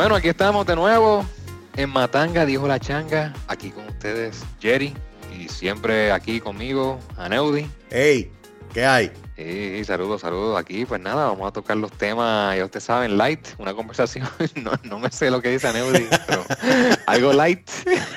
Bueno, aquí estamos de nuevo en Matanga, dijo la changa. Aquí con ustedes, Jerry. Y siempre aquí conmigo, Aneudi. Hey, ¿qué hay? Sí, saludos, saludos. Aquí, pues nada, vamos a tocar los temas, ya ustedes saben, light, una conversación. No, no me sé lo que dice Aneudi, pero algo light.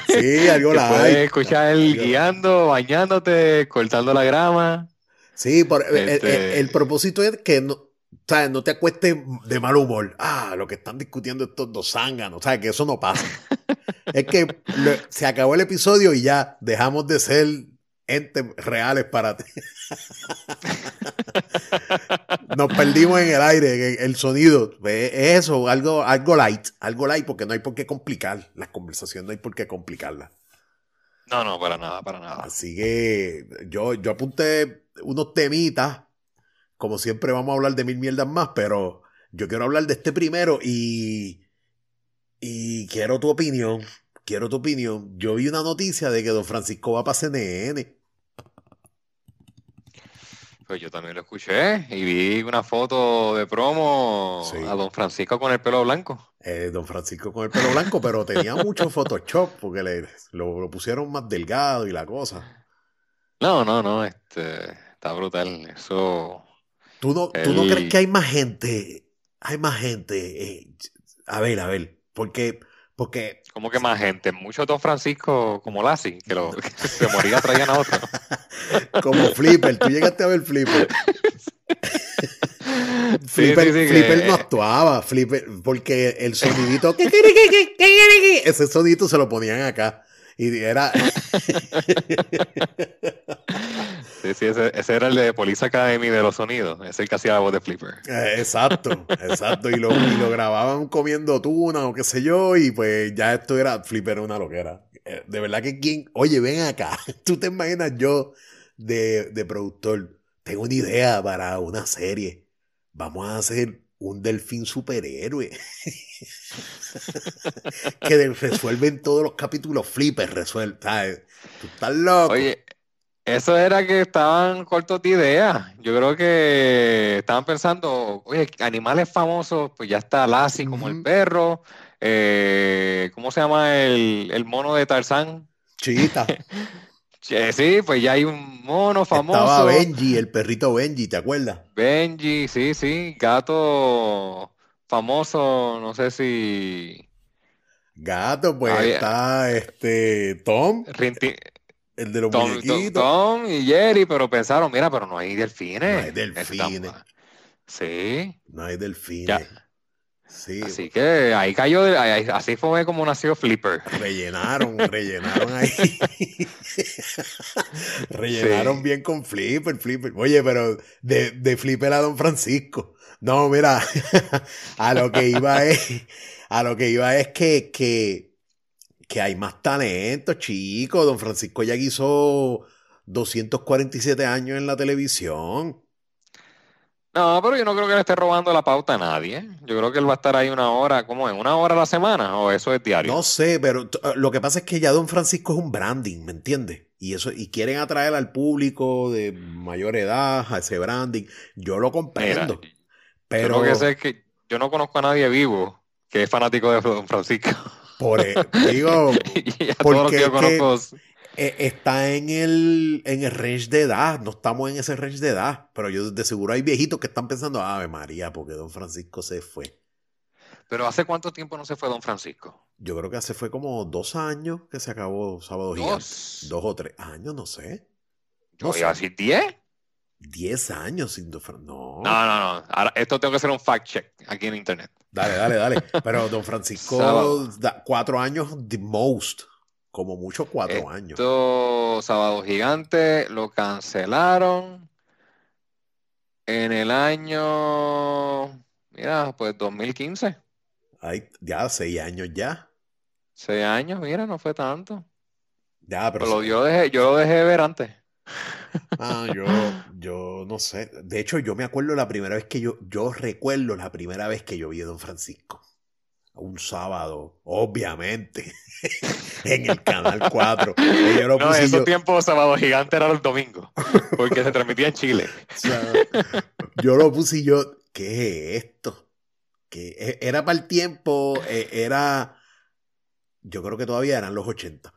Sí, algo light. Puedes escuchar él guiando, bañándote, cortando la grama. Sí, por, el- el, Este- el propósito es que no, ¿sabes? no te acuestes de mal humor. Ah, lo que están discutiendo estos dos zánganos. ¿Sabes? Que eso no pasa. es que lo- se acabó el episodio y ya dejamos de ser entes reales para ti. Nos perdimos en el aire, en el sonido. Es eso, algo, algo light. Algo light porque no hay por qué complicar las conversaciones, no hay por qué complicarlas. No, no, para nada, para nada. Así que yo, yo apunté unos temitas. Como siempre vamos a hablar de mil mierdas más, pero yo quiero hablar de este primero y, y quiero tu opinión. Quiero tu opinión. Yo vi una noticia de que Don Francisco va para CNN. Pues yo también lo escuché y vi una foto de promo Sí. a don Francisco con el pelo blanco. Eh, don Francisco con el pelo blanco, pero tenía mucho Photoshop porque le, lo, lo pusieron más delgado y la cosa. No, no, no, este, está brutal. Eso, ¿Tú no, ¿tú no crees que hay más gente? Hay más gente. eh, a ver, a ver. Porque, porque como que más gente, muchos don Francisco como Lassie, que, lo, que se moría traían a otro. Como Flipper, tú llegaste a ver Flipper. Flipper, sí, sí, que- Flipper no actuaba, Flipper, porque el sonidito, ese sonidito se lo ponían acá. Y era, Sí, sí, ese, ese era el de Police Academy de los sonidos, ese es el que hacía la voz de Flipper. eh, exacto, exacto, y lo, y lo grababan comiendo tuna o qué sé yo, y pues ya esto era, Flipper era una loquera. Eh, De verdad que quien, oye, ven acá, tú te imaginas yo de, de productor, tengo una idea para una serie, vamos a hacer un delfín superhéroe. que resuelven todos los capítulos Flipper, resuelve, ¿sabes? Tú estás loco. Oye, eso era que estaban cortos de ideas. Yo creo que estaban pensando, oye, animales famosos, pues ya está Lassie como el perro. eh, ¿cómo se llama el, el mono de Tarzán? Chita. Che, sí, pues ya hay un mono famoso. Estaba Benji, el perrito Benji, ¿te acuerdas? Benji, sí, sí. Gato famoso, no sé si. Gato, pues está este Tom, Rinti- el de los Tom, Tom- muñequitos. Tom y Jerry, pero pensaron, mira, pero no hay delfines. No hay delfines. Sí. No hay delfines. Ya. Sí, Así que ahí cayó, ahí- así fue como nació Flipper. rellenaron, rellenaron ahí. rellenaron Sí. bien con Flipper, Flipper. Oye, pero de, de Flipper a Don Francisco. No, mira, a lo que iba es, a lo que iba es que, que, que hay más talento, chico. Don Francisco ya quiso 247 años en la televisión. No, pero yo no creo que le esté robando la pauta a nadie. Yo creo que él va a estar ahí una hora, ¿cómo es? ¿Una hora a la semana? ¿O eso es diario? No sé, pero t- lo que pasa es que ya Don Francisco es un branding, ¿me entiendes? Y eso, y quieren atraer al público de mayor edad a ese branding. Yo lo Mira, comprendo. yo pero lo que sé es que yo no conozco a nadie vivo que es fanático de Don Francisco. Por e- digo, Porque que yo es que- conozco. eh, está en el, en el range de edad. No estamos en ese range de edad. Pero yo de seguro hay viejitos que están pensando, Ave María, porque Don Francisco se fue. Pero ¿hace cuánto tiempo no se fue Don Francisco? Yo creo que hace fue como dos años que se acabó Sábado Gigante. Dos. Dos o tres años, no sé. Yo no iba a sé. decir diez. Diez años sin Don Francisco. No. No, no, no. Ahora, esto tengo que hacer un fact check aquí en internet. Dale, dale, dale. Pero Don Francisco, Sábado. da- cuatro años, the most. Como mucho, cuatro años. Esto, Sábado Gigante, lo cancelaron en el año, mira, pues 2015. Ay, ya, seis años ya. Seis años, mira, no fue tanto. Ya, pero. Pero yo, dejé, yo lo dejé de ver antes. Ah, yo, yo no sé. De hecho, yo me acuerdo la primera vez que yo, yo recuerdo la primera vez que yo vi a Don Francisco. Un sábado, obviamente, en el canal 4. Y yo lo No, en esos yo, tiempos Sábado Gigante era los domingos, porque se transmitía en Chile. o sea, yo lo puse y yo, ¿qué es esto? que era para el tiempo, e, era, yo creo que todavía eran los 80.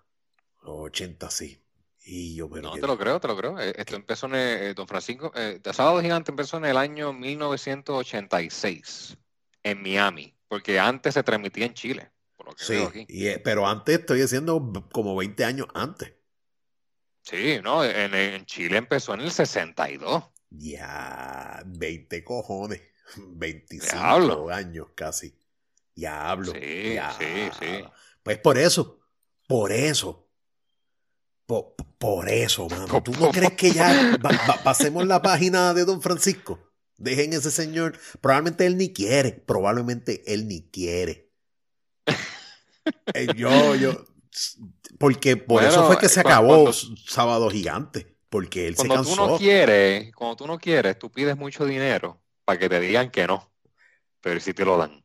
Los 80, sí. Y yo, pero No, que- te lo creo, te lo creo. Eh, Esto empezó en el- eh, Don Francisco, eh, Sábado Gigante empezó en el año 1986 en Miami, porque antes se transmitía en Chile, por lo que sí, veo aquí. y, eh, pero antes estoy diciendo como 20 años antes. Sí, no, en, en Chile empezó en el 62. Ya, 20 cojones. 25 Diablo. años casi. Diablo. Sí, ya. sí, sí. Pues por eso, por eso. Po- Por, eso, mano. ¿Tú no crees que ya va- va- pasemos la página de Don Francisco? Dejen ese señor. Probablemente él ni quiere. Probablemente él ni quiere. Eh, yo, yo. Porque por Bueno, eso fue que se eh, acabó cuando- Sábado Gigante. Porque él se Cuando tú cansó. no quieres, cuando tú no quieres, tú pides mucho dinero para que te digan que no, pero si te lo dan.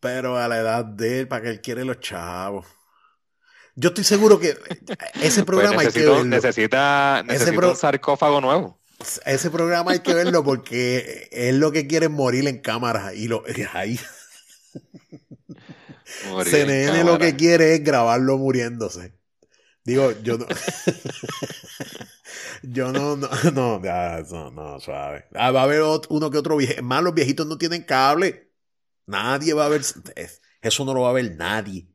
Pero a la edad de él, para que él quiere los chavos. Yo estoy seguro que ese programa Pues hay que verlo. necesita, necesita pro- un sarcófago nuevo. Ese programa hay que verlo porque él lo que quiere es morir en cámara. Y lo, ahí Morir CNN lo que quiere es grabarlo muriéndose. Digo, yo no. yo no, no, no, no, no, suave. Ah, va a haber uno que otro viejo. Más los viejitos no tienen cable. Nadie va a ver. es- Eso no lo va a ver nadie.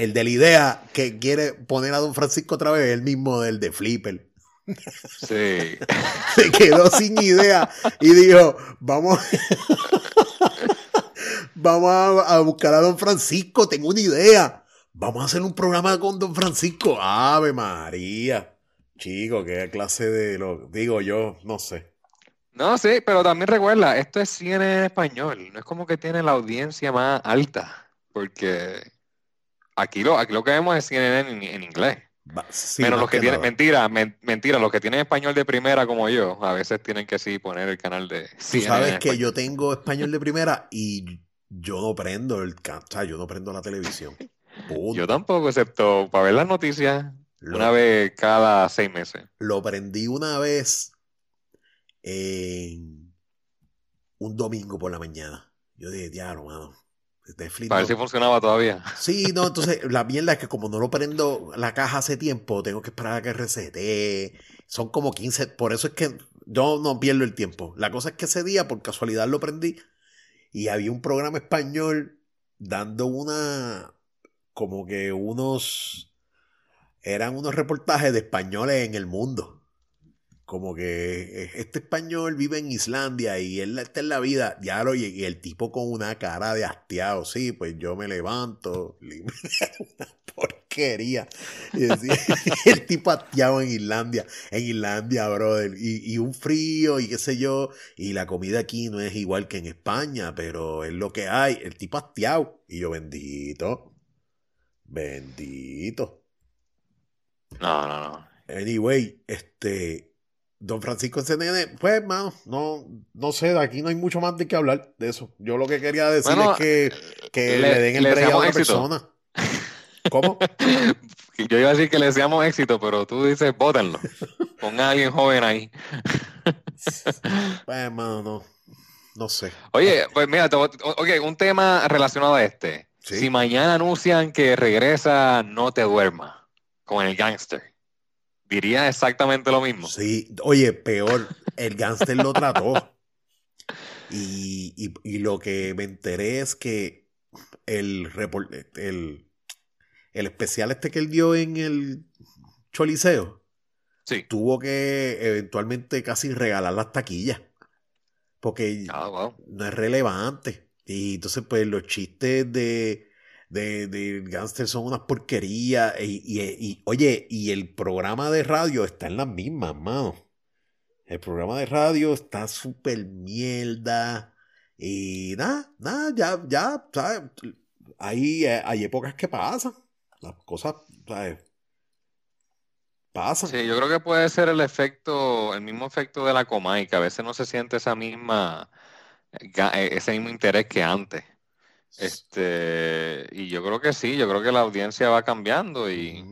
El de la idea que quiere poner a Don Francisco otra vez es el mismo del de Flipper. Sí. Se quedó sin idea y dijo, vamos, vamos a, a buscar a Don Francisco, tengo una idea. Vamos a hacer un programa con Don Francisco. Ave María. Chico, qué clase de lo digo yo, no sé. No, sí, pero también recuerda, esto es cine en español, no es como que tiene la audiencia más alta, porque aquí lo, aquí lo que vemos es CNN en, en inglés. Sí, Menos los que tienen, mentira, men- mentira, los que tienen español de primera como yo, a veces tienen que sí poner el canal de Tú CNN sabes que yo tengo español de primera y yo no prendo el o sea, yo no prendo la televisión. Yo tampoco, excepto para ver las noticias Lo- una vez cada seis meses. Lo prendí una vez en un domingo por la mañana. Yo dije, diablo, mano. No". ver si funcionaba todavía. Sí, no, entonces la mierda es que como no lo prendo la caja hace tiempo, tengo que esperar a que resete. Son como 15, por eso es que yo no pierdo el tiempo. La cosa es que ese día, por casualidad, lo prendí y había un programa español dando una, como que unos, eran unos reportajes de españoles en el mundo. Como que eh, este español vive en Islandia y él está en la vida. Ya lo y el tipo con una cara de hastiado. Sí, pues yo me levanto. una porquería. Y decía, el tipo hastiado en Islandia. En Islandia, brother. Y, y un frío y qué sé yo. Y la comida aquí no es igual que en España, pero es lo que hay. El tipo hastiado. Y yo, bendito. Bendito. No, no, no. Anyway, este. Don Francisco CNN, pues, mano, no, no sé, de aquí no hay mucho más de qué hablar de eso. Yo lo que quería decir Bueno, es que, que le, le- den el break a otra éxito. persona. ¿Cómo? Yo iba a decir que le deseamos éxito, pero tú dices, bótenlo. Ponga a alguien joven ahí. Pues, mano, no, no sé. Oye, pues mira, te voy- ok, un tema relacionado a este. Sí. Si mañana anuncian que regresa No Te Duermas con el gangster, diría exactamente lo mismo. Sí, oye, peor, el gángster lo trató. Y, y- y lo que me enteré es que el, el, el especial este que él dio en el Choliseo Sí. tuvo que eventualmente casi regalar las taquillas. Porque Ah, wow. no es relevante. Y entonces, pues, los chistes de, de, de Gangster son unas porquerías. Y, y- y, oye, y el programa de radio está en las mismas, mano. El programa de radio está súper mierda. Y nada, nada, ya, ya, ¿sabes? Hay, eh, hay épocas que pasan. Las cosas, ¿sabes? Pasan. Sí, yo creo que puede ser el efecto, el mismo efecto de la Comay, que a veces no se siente esa misma, eh, ese mismo interés que antes. Este, y yo creo que sí, yo creo que la audiencia va cambiando y.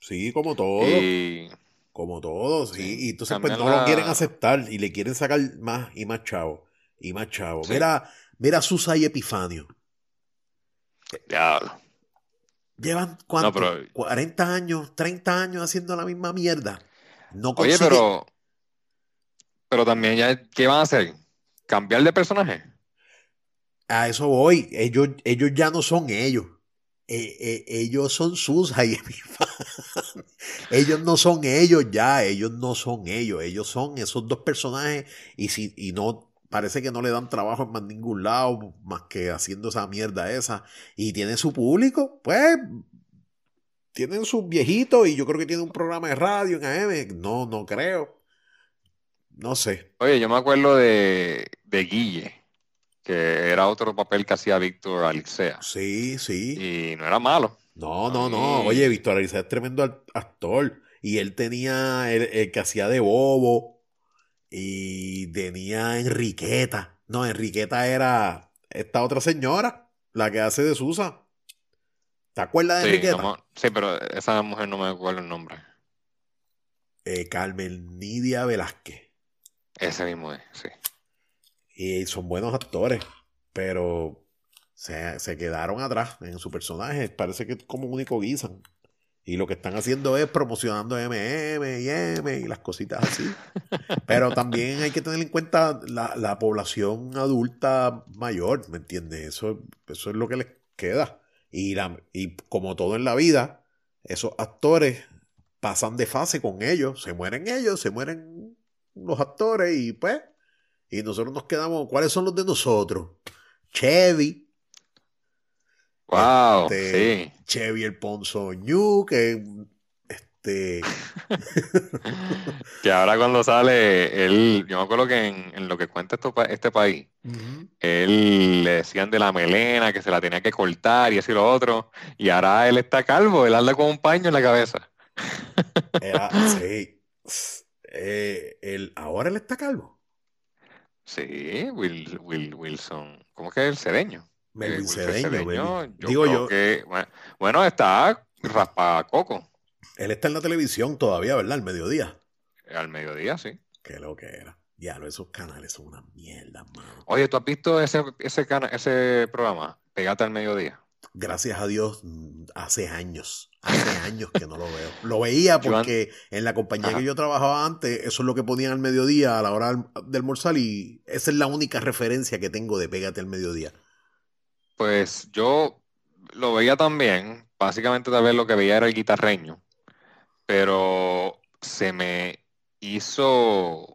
Sí, como todo. y Como todos, sí. Y entonces pues no la- lo quieren aceptar y le quieren sacar más y más chavo. Y más chavo. Sí. Mira, Mira Susa y Epifanio. Diablo. Llevan cuánto? No, pero- 40 años, 30 años haciendo la misma mierda. No Oye, consigue- pero. Pero también ya, ¿qué van a hacer? ¿Cambiar de personaje? A eso voy. Ellos, ellos ya no son ellos. Eh, eh, ellos son Epifanio. Ellos no son ellos ya. Ellos no son ellos. Ellos son esos dos personajes. Y si, y no, parece que no le dan trabajo en más ningún lado, más que haciendo esa mierda esa. Y tienen su público, pues. Tienen sus viejitos y yo creo que tienen un programa de radio en AM. No, no creo. No sé. Oye, yo me acuerdo de, de Guille, que era otro papel que hacía Víctor Alicea. Sí, sí. Y no era malo. No, no, no. Oye, Víctor Alicea es tremendo act- actor. Y él tenía el, el que hacía de Bobo. Y tenía Enriqueta. No, Enriqueta era esta otra señora, la que hace de Susa. ¿Te acuerdas de Sí, Enriqueta? no sí, pero esa mujer no me acuerdo el nombre. Eh, Carmen Nidia Velázquez. Ese mismo es, sí. Y son buenos actores, pero se, se quedaron atrás en su personaje. Parece que como único guisan. Y lo que están haciendo es promocionando MM y M y las cositas así. Pero también hay que tener en cuenta la, la población adulta mayor, ¿me entiendes? Eso, eso es lo que les queda. Y, la, y como todo en la vida, esos actores pasan de fase con ellos. Se mueren ellos, se mueren los actores y pues... Y nosotros nos quedamos, ¿cuáles son los de nosotros? Chevy, Wow, Este, sí. Chevy el Ponzoñú, que este Que ahora cuando sale, él, yo me acuerdo que en, en lo que cuenta esto este país, él le decían de la melena, que se la tenía que cortar y así lo otro, y ahora él está calvo, él anda con un paño en la cabeza. era sí. Eh, él, ahora él está calvo. Sí, Will, Will, Wilson, ¿cómo que es el cedeño? Eh, Melvin Wilson Cedeño, yo Digo yo, que, bueno, está raspacoco él está en la televisión todavía, ¿verdad? Al mediodía. al mediodía, sí. Qué lo que era. Ya, esos canales son una mierda, mano. Oye, ¿tú has visto ese, ese, ese programa? Pégate al mediodía. Gracias a Dios, mm, hace años, hace años que no lo veo. Lo veía porque en la compañía Ajá. que yo trabajaba antes, eso es lo que ponían al mediodía a la hora del- de almorzar y esa es la única referencia que tengo de Pégate al mediodía. Pues yo lo veía también, básicamente tal vez lo que veía era el guitarreño, pero se me hizo,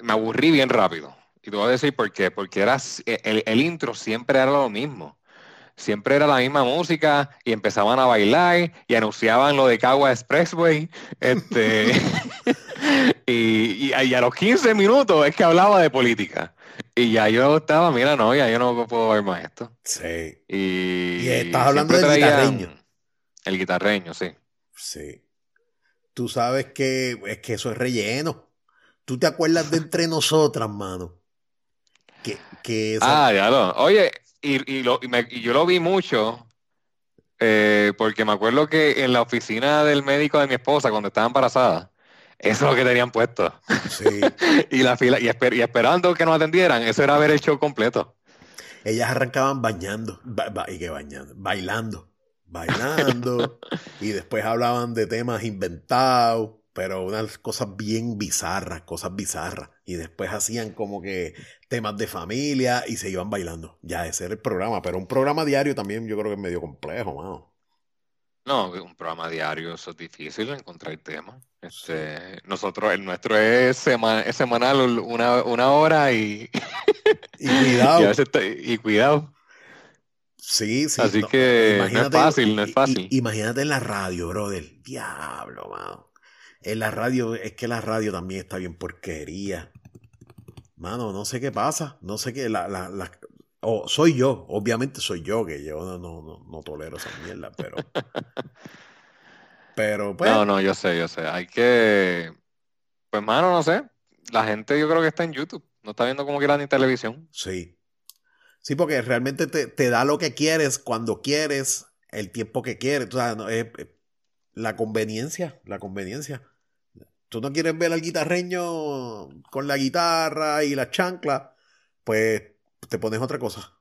me aburrí bien rápido. Y te voy a decir por qué, porque era, el intro siempre era lo mismo. Siempre era la misma música y empezaban a bailar y anunciaban lo de Cagua Expressway. Este, y, y- y a los 15 minutos es que hablaba de política. Y ya yo estaba, mira, no, ya yo no puedo ver más esto. Sí, Y, Y estás hablando del guitarreño. El guitarreño, sí. sí. Tú sabes que es que eso es relleno. ¿Tú te acuerdas de Entre Nosotras, mano? Que, que esa- Ah, ya lo. Oye, y, y lo- y me- y yo lo vi mucho eh, porque me acuerdo que en la oficina del médico de mi esposa, cuando estaba embarazada, eso es lo que tenían puesto. sí. Y la fila, y, esper- y esperando que nos atendieran, eso era ver el show completo. Ellas arrancaban bañando, ba- ba- y que bañando, bailando, bailando, y después hablaban de temas inventados, pero unas cosas bien bizarras, cosas bizarras, y después hacían como que temas de familia y se iban bailando. Ya ese era el programa, pero un programa diario también yo creo que es medio complejo, mano. No, un programa diario, eso es difícil encontrar temas. Este, nosotros, el nuestro es, sema- es semanal, una, una hora y, Y cuidado, y, a veces está- y cuidado. sí, sí. Así no, que no es fácil, no es fácil. imagínate en la radio, brother. Diablo, mano. En la radio, es que la radio también está bien porquería. Mano, no sé qué pasa. No sé qué. La, la, la- o soy yo, obviamente soy yo, que yo no, no, no, no tolero esa mierda, pero. pero, pues. No, no, yo sé, yo sé. Hay que, pues, mano, no sé. La gente yo creo que está en YouTube. No está viendo como quiera ni televisión. Sí. Sí, porque realmente te, te da lo que quieres, cuando quieres, el tiempo que quieres. O sea, no, es la conveniencia, la conveniencia. Tú no quieres ver al guitarreño con la guitarra y la chancla, pues te pones otra cosa.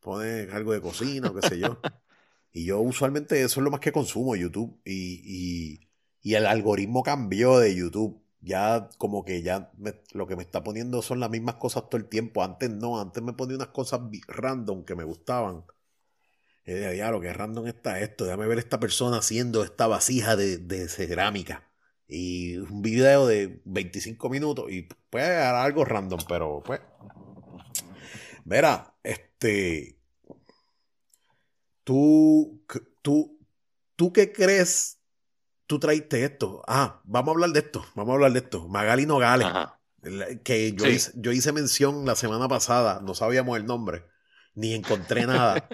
Pones algo de cocina o qué sé yo. y yo usualmente eso es lo más que consumo YouTube. Y, y, y el algoritmo cambió de YouTube. Ya como que ya lo que me está poniendo son las mismas cosas todo el tiempo. Antes no, antes me ponía unas cosas random que me gustaban. Y decía, lo que random está esto. Déjame ver esta persona haciendo esta vasija de, de cerámica. Y un video de 25 minutos. Y puede dar algo random, pero pues. Verá, este. Tú, tú, tú qué crees tú traiste esto. Ah, vamos a hablar de esto. Vamos a hablar de esto. Magali Nogales. Que yo, hice, yo hice mención la semana pasada. No sabíamos el nombre. Ni encontré nada.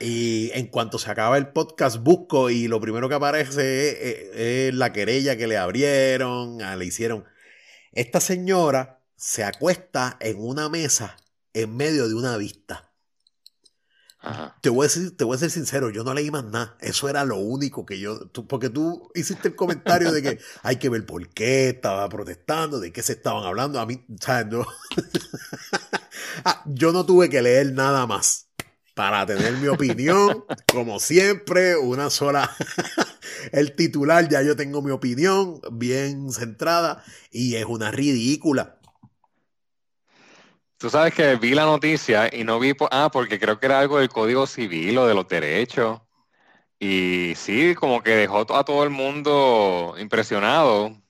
y en cuanto se acaba el podcast, busco y lo primero que aparece es, la querella que le abrieron, ah, le hicieron. Esta señora se acuesta en una mesa en medio de una vista. Te voy, a decir, te voy a ser sincero, yo no leí más nada. Eso era lo único que yo. porque tú hiciste el comentario de que hay que ver por qué estaba protestando, de qué se estaban hablando. A mí, ¿sabes? No. Ah, yo no tuve que leer nada más para tener mi opinión. Como siempre, una sola. el titular, ya yo tengo mi opinión bien centrada y es una ridícula. Tú sabes que vi la noticia y no vi, ah, porque creo que era algo del Código Civil o de los derechos. Y sí, como que dejó a todo el mundo impresionado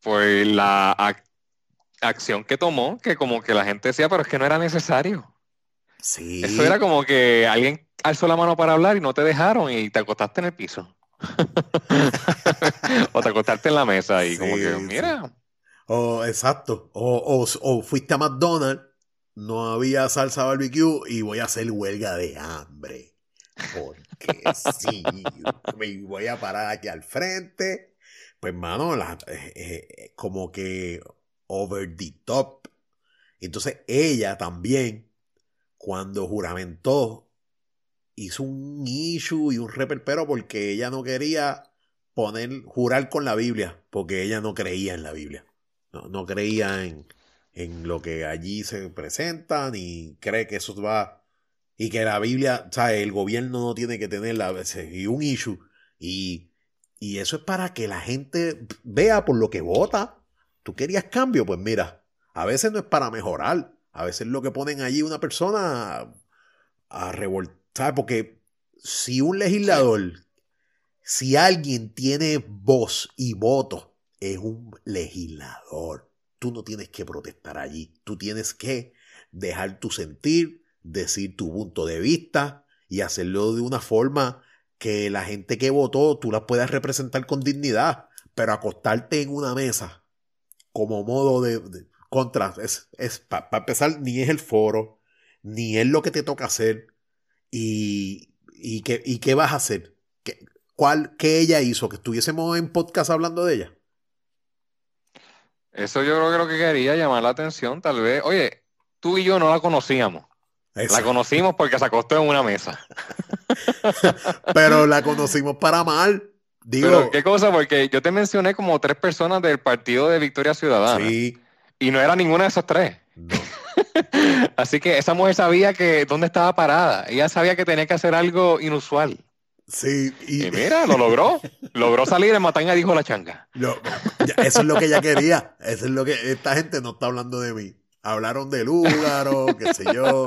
por la acción que tomó, que como que la gente decía, pero es que no era necesario. Sí. Eso era como que alguien alzó la mano para hablar y no te dejaron y te acostaste en el piso. o te acostaste en la mesa y como que, mira. O, exacto. O, o, fuiste a McDonald's, no había salsa barbecue y voy a hacer huelga de hambre. Porque sí, me voy a parar aquí al frente. Pues, mano, la, eh, eh, como que over the top. Entonces, ella también, cuando juramentó, hizo un issue y un reperpero porque ella no quería poner, jurar con la Biblia, porque ella no creía en la Biblia. No, creía en, en, lo que allí se presenta, ni cree que eso va. Y que la Biblia, o el gobierno no tiene que tener la, y un issue. Y, y eso es para que la gente vea por lo que vota. ¿Tú querías cambio? Pues mira, a veces no es para mejorar. A veces lo que ponen allí una persona a revoltar. Porque si un legislador, si alguien tiene voz y voto es un legislador. Tú no tienes que protestar allí. Tú tienes que dejar tu sentir, decir tu punto de vista y hacerlo de una forma que la gente que votó tú la puedas representar con dignidad. Pero acostarte en una mesa como modo de, contra, es, es para empezar, ni es el foro, ni es lo que te toca hacer. Y, y, qué, y qué vas a hacer. ¿Qué, cuál, ¿Qué ella hizo? Que estuviésemos en podcast hablando de ella. Eso yo creo que lo que quería llamar la atención, tal vez. Oye, tú y yo no la conocíamos. La conocimos porque se acostó en una mesa. Pero la conocimos para mal. Digo. ¿Qué cosa? Porque yo te mencioné como tres personas del partido de Victoria Ciudadana. Sí. Y no era ninguna de esas tres. Así que esa mujer sabía que dónde estaba parada. Ella sabía que tenía que hacer algo inusual. Sí, y... mira, lo logró. logró salir en Mataña, dijo la changa. eso es lo que ella quería. Eso es lo que esta gente no está hablando de mí. Hablaron de Lúgaro, qué sé yo,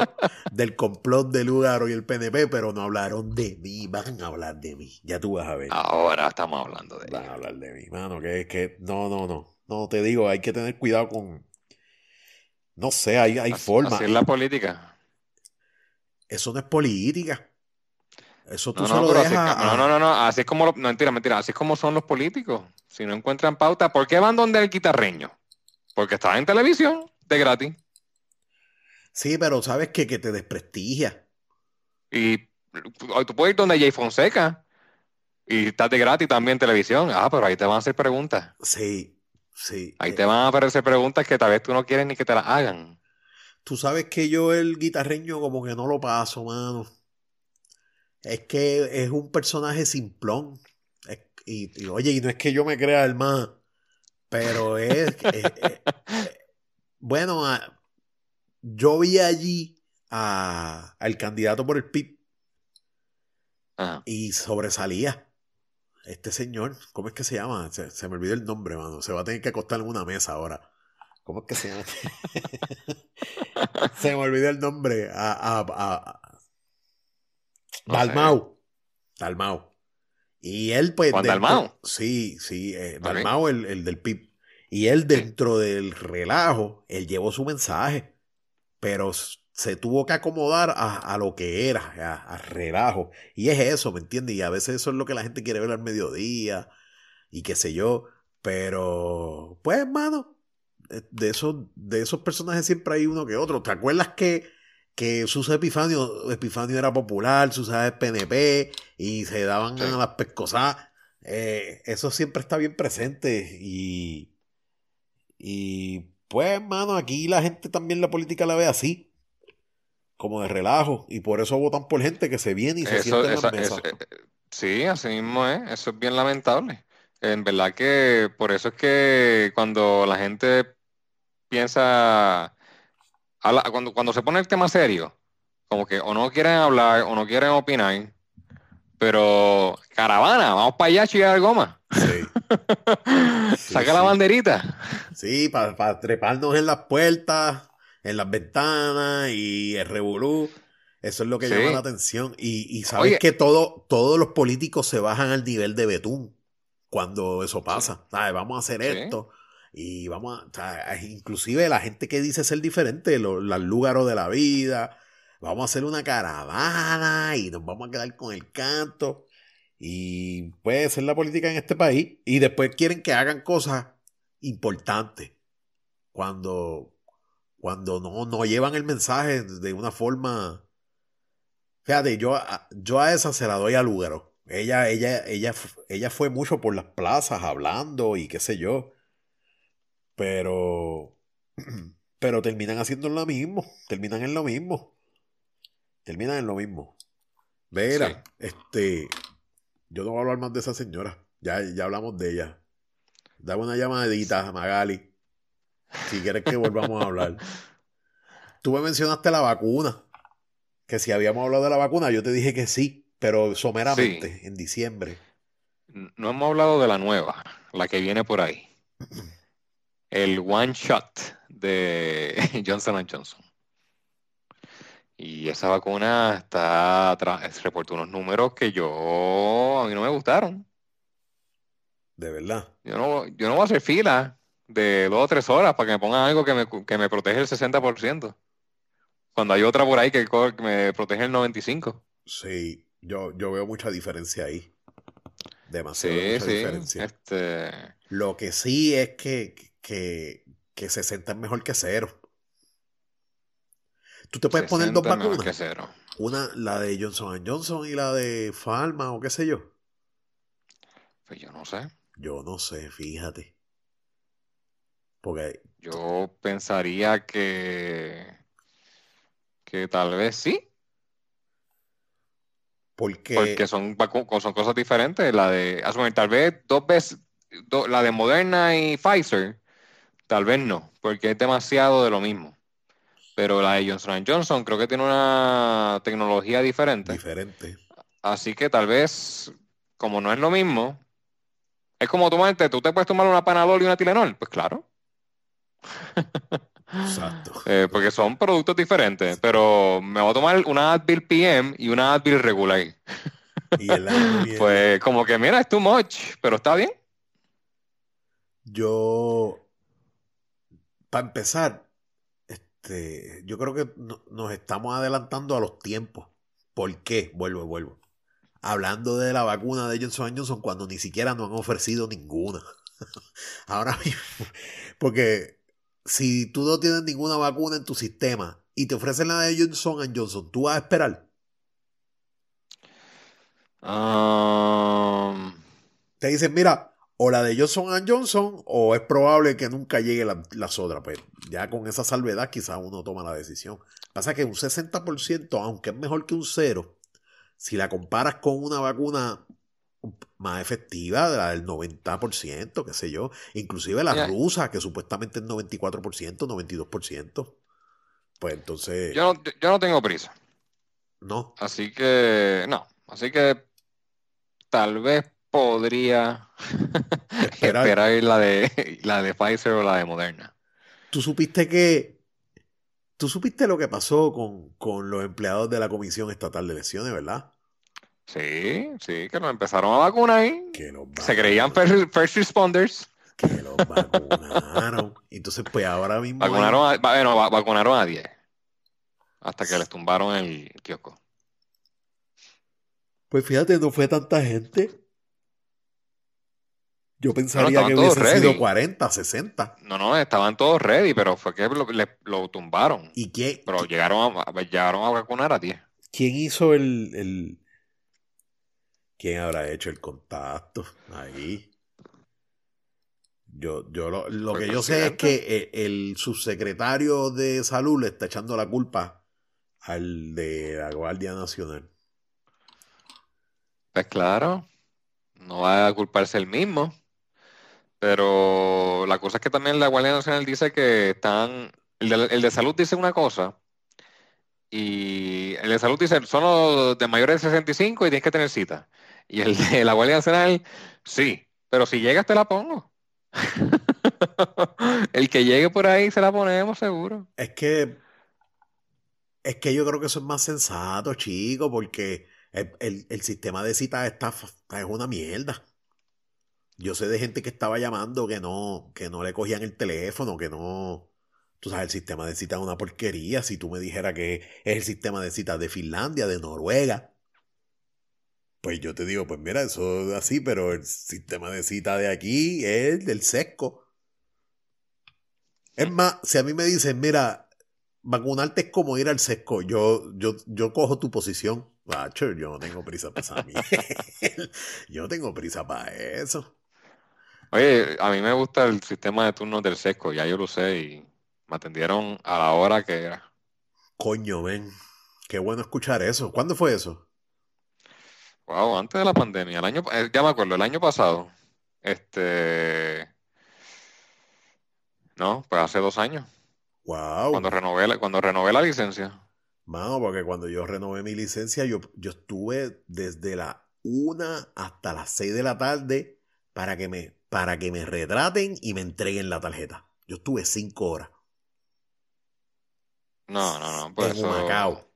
del complot de Lúgaro y el PNP, pero no hablaron de mí. Van a hablar de mí. Ya tú vas a ver. Ahora estamos hablando de Van a hablar de mí, mano. Que es que, no, no, no. No, te digo, hay que tener cuidado con. No sé, hay, hay formas. es la política. Eso no es política. Eso tú no, no, no, no, no, así es como, no, mentira, mentira, así es como son los políticos. Si no encuentran pauta, ¿por qué van donde el guitarreño? Porque está en televisión, de gratis. Sí, pero sabes que, que te desprestigia. Y tú puedes ir donde Jay Fonseca y estás de gratis también en televisión. Ah, pero ahí te van a hacer preguntas. Sí, sí. Ahí te van a aparecer preguntas que tal vez tú no quieres ni que te las hagan. Tú sabes que yo el guitarreño como que no lo paso, mano es que es un personaje simplón. y, oye, y no es que yo me crea el más, pero es. bueno, yo vi allí a, al candidato por el PIB y sobresalía. Este señor, ¿cómo es que se llama? Se, me olvidó el nombre, mano. Se va a tener que acostar en una mesa ahora. ¿Cómo es que se llama? se me olvidó el nombre. A, a, a... Dalmau. Dalmau. Y él, pues. ¿Juan Dalmau? Sí, sí. Eh, Dalmau, el, el, del PIB. Y él, dentro del relajo, él llevó su mensaje. Pero se tuvo que acomodar a, lo que era, a, relajo. Y es eso, ¿me entiendes? Y a veces eso es lo que la gente quiere ver al mediodía y qué sé yo. Pero, pues, hermano, eh, de esos, de esos personajes siempre hay uno que otro. ¿Te acuerdas que, que Susa Epifanio, Epifanio era popular, Susa es PNP y se daban a las pescosas? Eh, eso siempre está bien presente y, y pues, hermano, aquí la gente también la política la ve así como de relajo y por eso votan por gente que se viene y se siente en la mesa. Eh, sí, así mismo es, eso es bien lamentable. En verdad que por eso es que cuando la gente piensa, cuando, cuando se pone el tema serio, como que o no quieren hablar o no quieren opinar, pero caravana, vamos para allá a chillar goma. Sí. Saca la banderita. Sí, para treparnos en las puertas en las ventanas y el revolú. Eso es lo que llama la atención. Y, sabes que todo, todos los políticos se bajan al nivel de betún cuando eso pasa. Vamos a hacer esto. Y vamos a. inclusive la gente que dice ser diferente, los, lugares de la vida. Vamos a hacer una caravana y nos vamos a quedar con el canto. Y puede ser la política en este país. Y después quieren que hagan cosas importantes. Cuando cuando no, no llevan el mensaje de una forma. Fíjate, yo, yo a esa se la doy a Lugaro. Ella, ella, ella, ella fue mucho por las plazas hablando y qué sé yo. Pero. Pero terminan haciendo lo mismo. Terminan en lo mismo. Terminan en lo mismo. Vera, este. Yo no voy a hablar más de esa señora. Ya, ya hablamos de ella. Dame una llamadita, Magali. Si quieres que volvamos a hablar. Tú me mencionaste la vacuna. Que si habíamos hablado de la vacuna, yo te dije que sí, pero someramente, en diciembre. No hemos hablado de la nueva, la que viene por ahí. El one shot de Johnson Johnson. Y esa vacuna está reportó unos números que yo a mí no me gustaron. De verdad. Yo no, yo no voy a hacer fila de dos o tres horas para que me pongan algo que me, que me protege el 60%. Cuando hay otra por ahí que, me protege el 95%. Sí, yo, yo veo mucha diferencia ahí. Demasiado mucha diferencia. Este... Lo que sí es que, que, que 60 es mejor que cero. Tú te puedes poner dos vacunas. Una, la de Johnson Johnson y la de Pharma o qué sé yo. Pues yo no sé. Yo no sé, fíjate. Yo pensaría que. que tal vez sí. Porque son, son cosas diferentes. La de. tal vez dos veces. la de Moderna y Pfizer. Tal vez no. Porque es demasiado de lo mismo. Pero la de Johnson Johnson creo que tiene una tecnología diferente. Diferente. Así que tal vez, como no es lo mismo, es como tomarte, tú te puedes tomar una Panadol y una Tilenol. Pues claro. Exacto. Eh, porque son productos diferentes, pero me voy a tomar una Advil PM y una Advil regular. Y pues como que mira, es too much, pero está bien. Yo, para empezar, este, yo creo que nos estamos adelantando a los tiempos. ¿Por qué? Vuelvo, vuelvo. Hablando de la vacuna de Johnson Johnson cuando ni siquiera nos han ofrecido ninguna. Ahora mismo, porque si tú no tienes ninguna vacuna en tu sistema y te ofrecen la de Johnson Johnson, ¿tú vas a esperar? Um, te dicen, mira, o la de Johnson Johnson o es probable que nunca llegue la, las otras. Pues ya con esa salvedad quizás uno toma la decisión. Pasa que un 60%, aunque es mejor que un cero, si la comparas con una vacuna más efectiva, de la del 90%, qué sé yo. Inclusive la rusa, que supuestamente es 94%, 92%. Pues entonces. Yo no, yo no tengo prisa. No. Así que, no. Así que tal vez podría Esperar. esperar la de, la de Pfizer o la de Moderna. Tú supiste que. Tú supiste lo que pasó con, con los empleados de la Comisión Estatal de Elecciones, ¿verdad? Sí, sí, que nos empezaron a vacunar ahí. Que los Se creían first, responders. Que los vacunaron. Entonces, pues ahora mismo. Vacunaron a, bueno, va- vacunaron a 10. Hasta que les tumbaron el kiosco. Pues fíjate, no fue tanta gente. Yo pensaría que todos hubiesen sido ready. 40, 60. No, no, estaban todos ready, pero fue que lo, le- lo tumbaron. ¿Y quién, Pero llegaron a, llegaron a vacunar a 10. quién hizo el, el- ¿Quién habrá hecho el contacto? Ahí. Yo, yo lo, lo que yo sé es que el, el subsecretario de salud le está echando la culpa al de la Guardia Nacional. Pues claro, no va a culparse el mismo. Pero la cosa es que también la Guardia Nacional dice que están. El de, el de salud dice una cosa. Y el de salud dice son los de mayores de 65 y tienes que tener cita. Y el de la Guardia Nacional, sí, pero si llegas te la pongo. El que llegue por ahí se la ponemos seguro. Es que. Es que yo creo que eso es más sensato, chico, porque el, el- el sistema de citas está, es una mierda. Yo sé de gente que estaba llamando que no, que no le cogían el teléfono, que no. Tú sabes, el sistema de citas es una porquería. Si tú me dijeras que es el sistema de citas de Finlandia, de Noruega, pues yo te digo, pues mira, eso es así, pero el sistema de citas de aquí es el del sesco. Es más, si a mí me dicen, mira, vacunarte es como ir al sesco, yo, yo, yo cojo tu posición. Macho, yo no tengo prisa para esa. Yo no tengo prisa para eso. Oye, a mí me gusta el sistema de turnos del sesco, ya yo lo sé y me atendieron a la hora que era. Coño, ven. Qué bueno escuchar eso. ¿Cuándo fue eso? Wow, antes de la pandemia, el año, eh, ya me acuerdo, el año pasado, este, no, pues hace dos años, Wow. cuando renové la, cuando renové la licencia. Mano, porque cuando yo renové mi licencia, yo, yo estuve desde la una hasta las 6 de la tarde para que me, para que me retraten y me entreguen la tarjeta. Yo estuve cinco horas No, no, no, pues en eso, Humacao.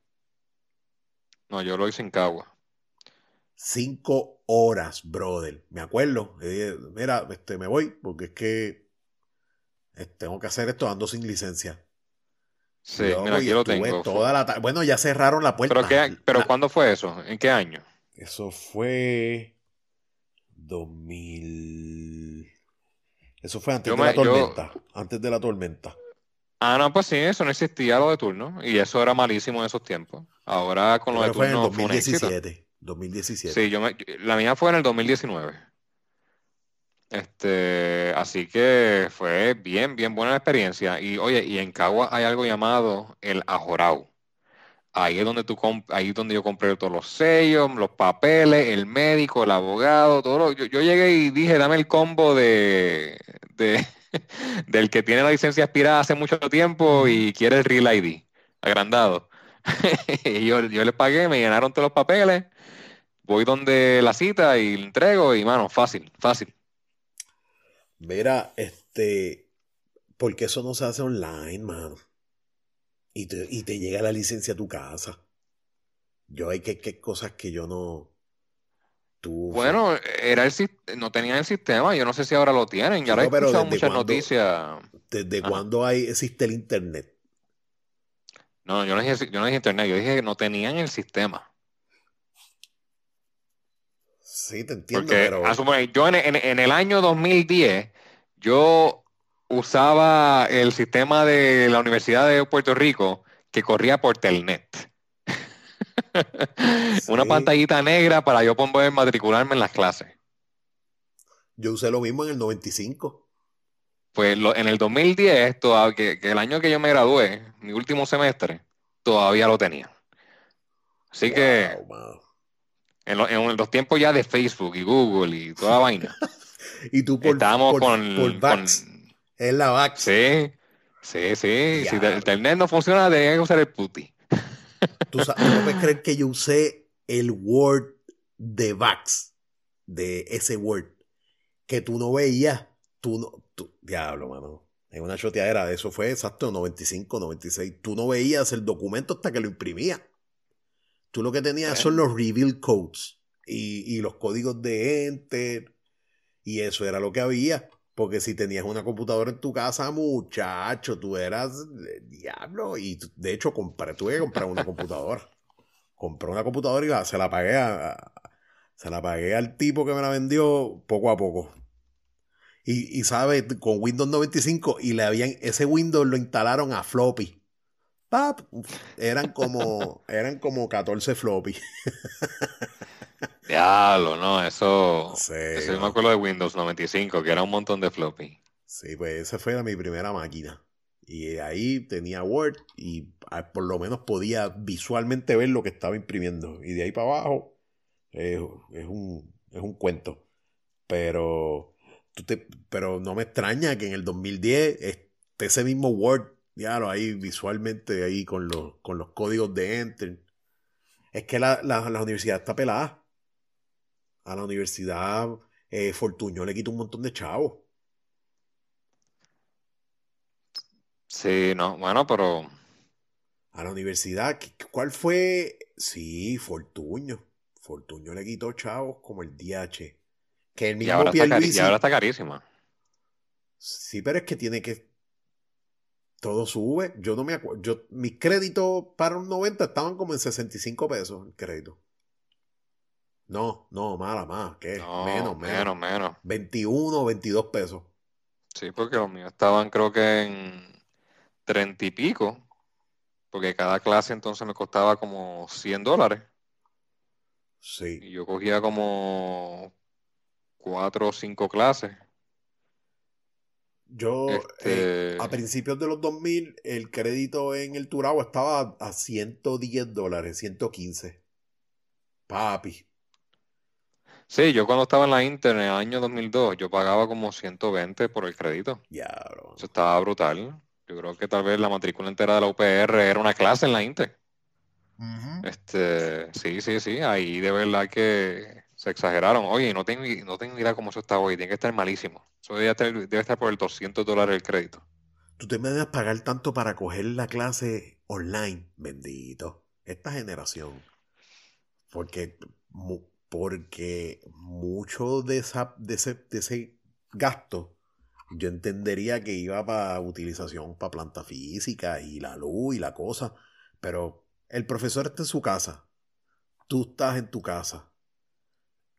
no, yo lo hice en Cagua. Cinco horas, brother. Me acuerdo. Dije, mira, este, me voy porque es que eh, tengo que hacer esto ando sin licencia. Sí, Yo, mira, aquí lo tengo. Toda la tarde. Bueno, ya cerraron la puerta. Pero qué, pero La- ¿cuándo fue eso? ¿En qué año? Eso fue 2000. Eso fue antes Yo de la yo- tormenta. Antes de la tormenta. Ah, no, pues sí, eso no existía lo de turno y eso era malísimo en esos tiempos. Ahora con lo de que fue en el turno fue un éxito. 2017. 2017. Sí, yo me, la mía fue en el 2019. Este, así que fue bien, bien buena la experiencia. Y oye, y en Cagua hay algo llamado el Ajorau. Ahí es donde tú ahí es donde yo compré todos los sellos, los papeles, el médico, el abogado, todo lo- yo, yo llegué y dije, dame el combo de, de del que tiene la licencia expirada hace mucho tiempo y quiere el Real ID, agrandado. Y yo, yo les pagué, me llenaron todos los papeles, voy donde la cita y le entrego y mano, fácil, fácil. Mira, este. Porque eso no se hace online, mano. Y te, y te llega la licencia a tu casa. Yo hay que, que cosas que yo no. Tú. Bueno, era el no tenían el sistema, yo no sé si ahora lo tienen, y ahora he escuchado ¿desde muchas noticias. ¿Desde cuándo hay, existe el internet? No, yo no dije, yo no dije internet, yo dije que no tenían el sistema. Sí, te entiendo, Porque, pero. a suponer, yo en, en- en el año 2010, yo usaba el sistema de la Universidad de Puerto Rico que corría por Telnet. Una pantallita negra para yo poder matricularme en las clases. Yo usé lo mismo en el 95. Pues lo- en el 2010, toda- que, que el año que yo me gradué, mi último semestre, todavía lo tenía. Así que Wow, en, lo- en los tiempos ya de Facebook y Google y toda la vaina, Y tú por, estábamos por, con, por con- Vax. Es la Vax. Sí, Sí, sí. Si el internet no funciona, tenía que usar el puti. Tú, sa- tú no puedes creer que yo usé el Word de Vax, de ese Word, que tú no veías, tú no, tú- diablo, mano. En una choteadera, eso fue exacto, 95, 96. Tú no veías el documento hasta que lo imprimías. Tú lo que tenías Eh. son los reveal codes y, y los códigos de enter. Y eso era lo que había. Porque si tenías una computadora en tu casa, muchacho, tú eras diablo. Y de hecho, compré, tuve que comprar una computadora. Compré una computadora y se la pagué a- se la pagué al tipo que me la vendió poco a poco. Y, y sabe, con Windows 95 y le habían, ese Windows lo instalaron a floppy. Pap, eran como, eran como 14 floppy. Diablo, no, eso. Sí, eso yo me acuerdo de Windows 95, que era un montón de floppy. Sí, pues esa fue mi primera máquina. Y ahí tenía Word y ah, por lo menos podía visualmente ver lo que estaba imprimiendo. Y de ahí para abajo es, un, es un cuento. Pero, tú te- pero no me extraña que en el 2010 esté ese mismo Word, lo ahí visualmente, ahí con los, con los códigos de Enter. Es que la, la, la universidad está pelada. A la universidad eh, Fortuño le quita un montón de chavos. Sí, no, bueno, pero. A la universidad, ¿qué- ¿cuál fue? Sí, Fortuño. Fortuño le quitó chavos como el DH. Que el Y mismo ahora, está y ahora está carísima. Sí, pero es que tiene que. Todo sube. Yo no me acuerdo. Yo, mis créditos para un 90 estaban como en 65 pesos el crédito. No, no, mala, más. ¿Qué? No, menos, menos. menos, menos. 21, 22 pesos. Sí, porque los míos estaban creo que en treinta y pico, porque cada clase entonces me costaba como 100 dólares. Sí. Y yo cogía como cuatro o cinco clases. Yo, Este- eh, a principios de los 2000, el crédito en el Turabo estaba a 110 dólares, 115. Papi. Sí, yo cuando estaba en la Inter en el año 2002, yo pagaba como 120 por el crédito. Diablo. Eso estaba brutal. Yo creo que tal vez la matrícula entera de la UPR era una clase en la Inter. Este, sí, sí, sí, ahí de verdad que se exageraron. Oye, no tengo, no tengo idea cómo eso está hoy, tiene que estar malísimo. Eso debe estar, debe estar por el 200 dólares el crédito. Tú te me debes pagar tanto para coger la clase online. Bendito. Esta generación. Porque, porque mucho de, esa, de, ese, de ese gasto yo entendería que iba para utilización para planta física y la luz y la cosa. Pero el profesor está en su casa. Tú estás en tu casa.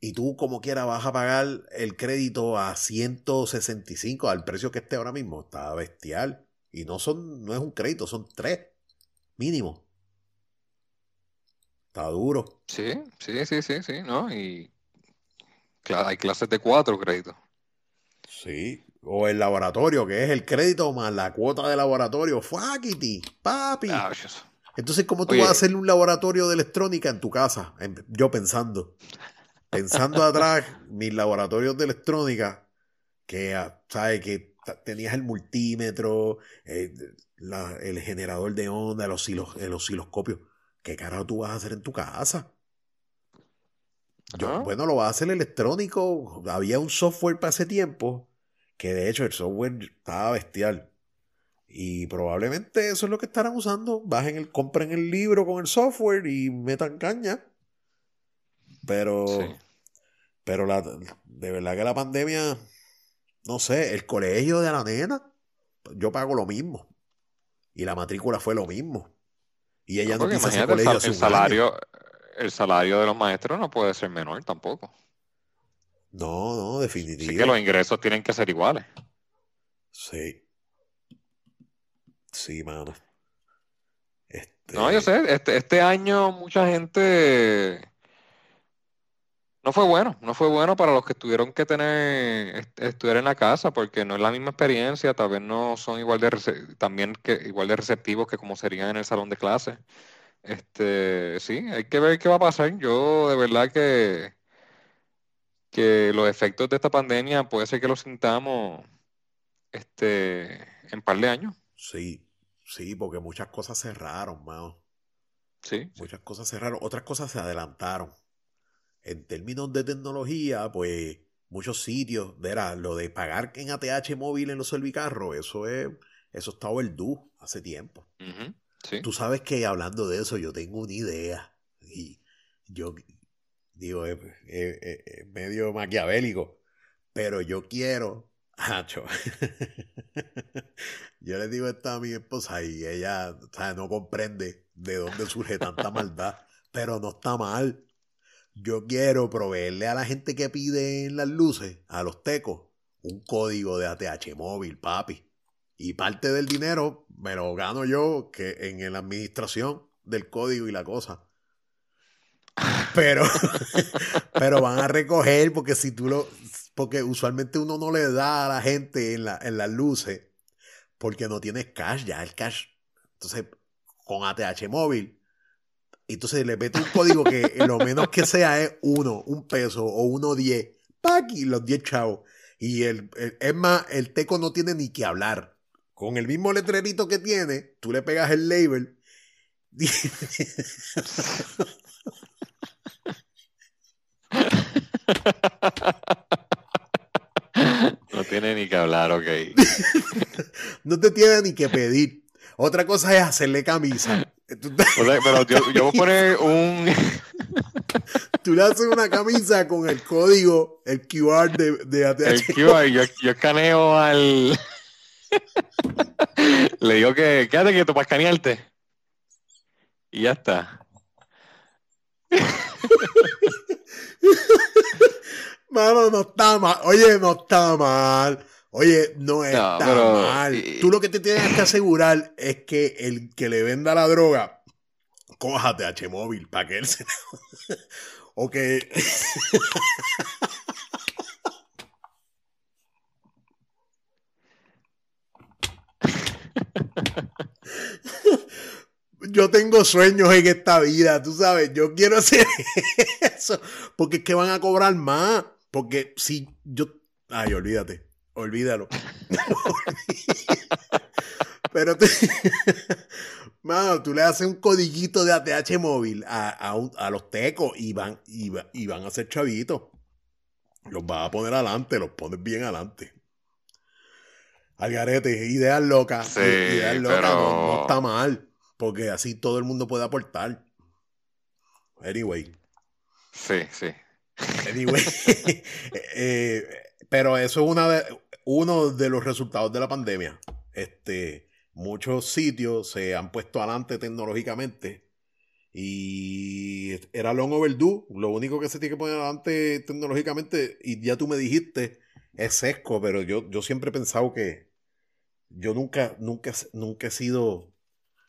Y tú como quiera vas a pagar el crédito a 165 al precio que esté ahora mismo. Está bestial. Y no son, no es un crédito, son tres. Mínimo. Está duro. Sí, sí, sí, sí, sí, ¿no? Y hay clases de cuatro créditos. Sí. O el laboratorio, que es el crédito más la cuota de laboratorio. Fuckity, papi. Ah. Entonces, ¿cómo tú Oye. vas a hacer un laboratorio de electrónica en tu casa? En- Yo pensando. Pensando atrás, mis laboratorios de electrónica, que, ah, ¿sabes? Que tenías el multímetro, eh, la- el generador de onda, el, oscilo- el osciloscopio. ¿Qué carajo tú vas a hacer en tu casa? Yo, bueno, lo vas a hacer electrónico. Había un software para ese tiempo, que de hecho el software estaba bestial. Y probablemente eso es lo que estarán usando. Bajen el, compren el libro con el software y metan caña. Pero, Sí. pero la, de verdad que la pandemia, no sé, el colegio de la nena, yo pago lo mismo. Y la matrícula fue lo mismo. Y ella no, pisa ese imagínate, el, sal- salario, el salario de los maestros no puede ser menor tampoco. No, no, Así definitivo. que los ingresos tienen que ser iguales. Sí. Sí, mano. Este, No, yo sé, este, este año mucha gente no fue bueno, no fue bueno para los que tuvieron que tener est- estudiar en la casa porque no es la misma experiencia, tal vez no son igual de también que igual de receptivos que como serían en el salón de clase. Este, sí, hay que ver qué va a pasar. Yo de verdad que que los efectos de esta pandemia puede ser que los sintamos este en par de años. Sí, sí, porque muchas cosas cerraron, mano. Sí. Muchas cosas cerraron, otras cosas se adelantaron. En términos de tecnología, pues muchos sitios, verá, lo de pagar en ATH móvil en los servicarros, eso es, eso está overdue hace tiempo. Sí. Tú sabes que hablando de eso, yo tengo una idea. Y yo digo, es, es- es- es medio maquiavélico, pero yo quiero. Hacho. yo le digo esto a mi esposa y ella o sea, no comprende de dónde surge tanta maldad, pero no está mal. Yo quiero proveerle a la gente que pide en las luces, a los tecos, un código de ATH móvil, papi. Y parte del dinero me lo gano yo que en la administración del código y la cosa. Pero, pero van a recoger porque si tú lo, porque usualmente uno no le da a la gente en, la, en las luces porque no tienes cash ya, el cash. Entonces, con ATH móvil, entonces le mete un código que lo menos que sea es uno, un peso o uno diez. Paqui, los diez chavos. Y el, el- es más, el teco no tiene ni que hablar. Con el mismo letrerito que tiene, tú le pegas el label. No tiene ni que hablar, ok. no te tiene ni que pedir. Otra cosa es hacerle camisa. O sea, pero yo, yo voy a poner un. tú le haces una camisa con el código, el QR de, de ATH. El QR, yo, yo escaneo al. Le digo que quédate quieto para escanearte. Y ya está. Mano, no está mal. Oye, no está mal. Oye, no está pero- mal. y- Tú lo que te tienes que asegurar es que el que le venda la droga coja ATH móvil para que él se. o que. Yo tengo sueños en esta vida, tú sabes, yo quiero hacer eso, porque es que van a cobrar más, porque si yo, ay, olvídate, olvídalo. Pero te, mano, tú le haces un codiguito de ATH móvil a, a, un- a los tecos y van, y, va- y van a ser chavitos. Los vas a poner adelante, los pones bien adelante. Algarete, ideas locas. Sí, ideas locas, no, no pero- está mal. Porque así todo el mundo puede aportar. Anyway. Sí, sí. Anyway. Eh, pero eso es una de, uno de los resultados de la pandemia. Este, muchos sitios se han puesto adelante tecnológicamente y era long overdue. Lo único que se tiene que poner adelante tecnológicamente, y ya tú me dijiste, es sesco, pero yo, yo siempre he pensado que yo nunca, nunca, nunca he sido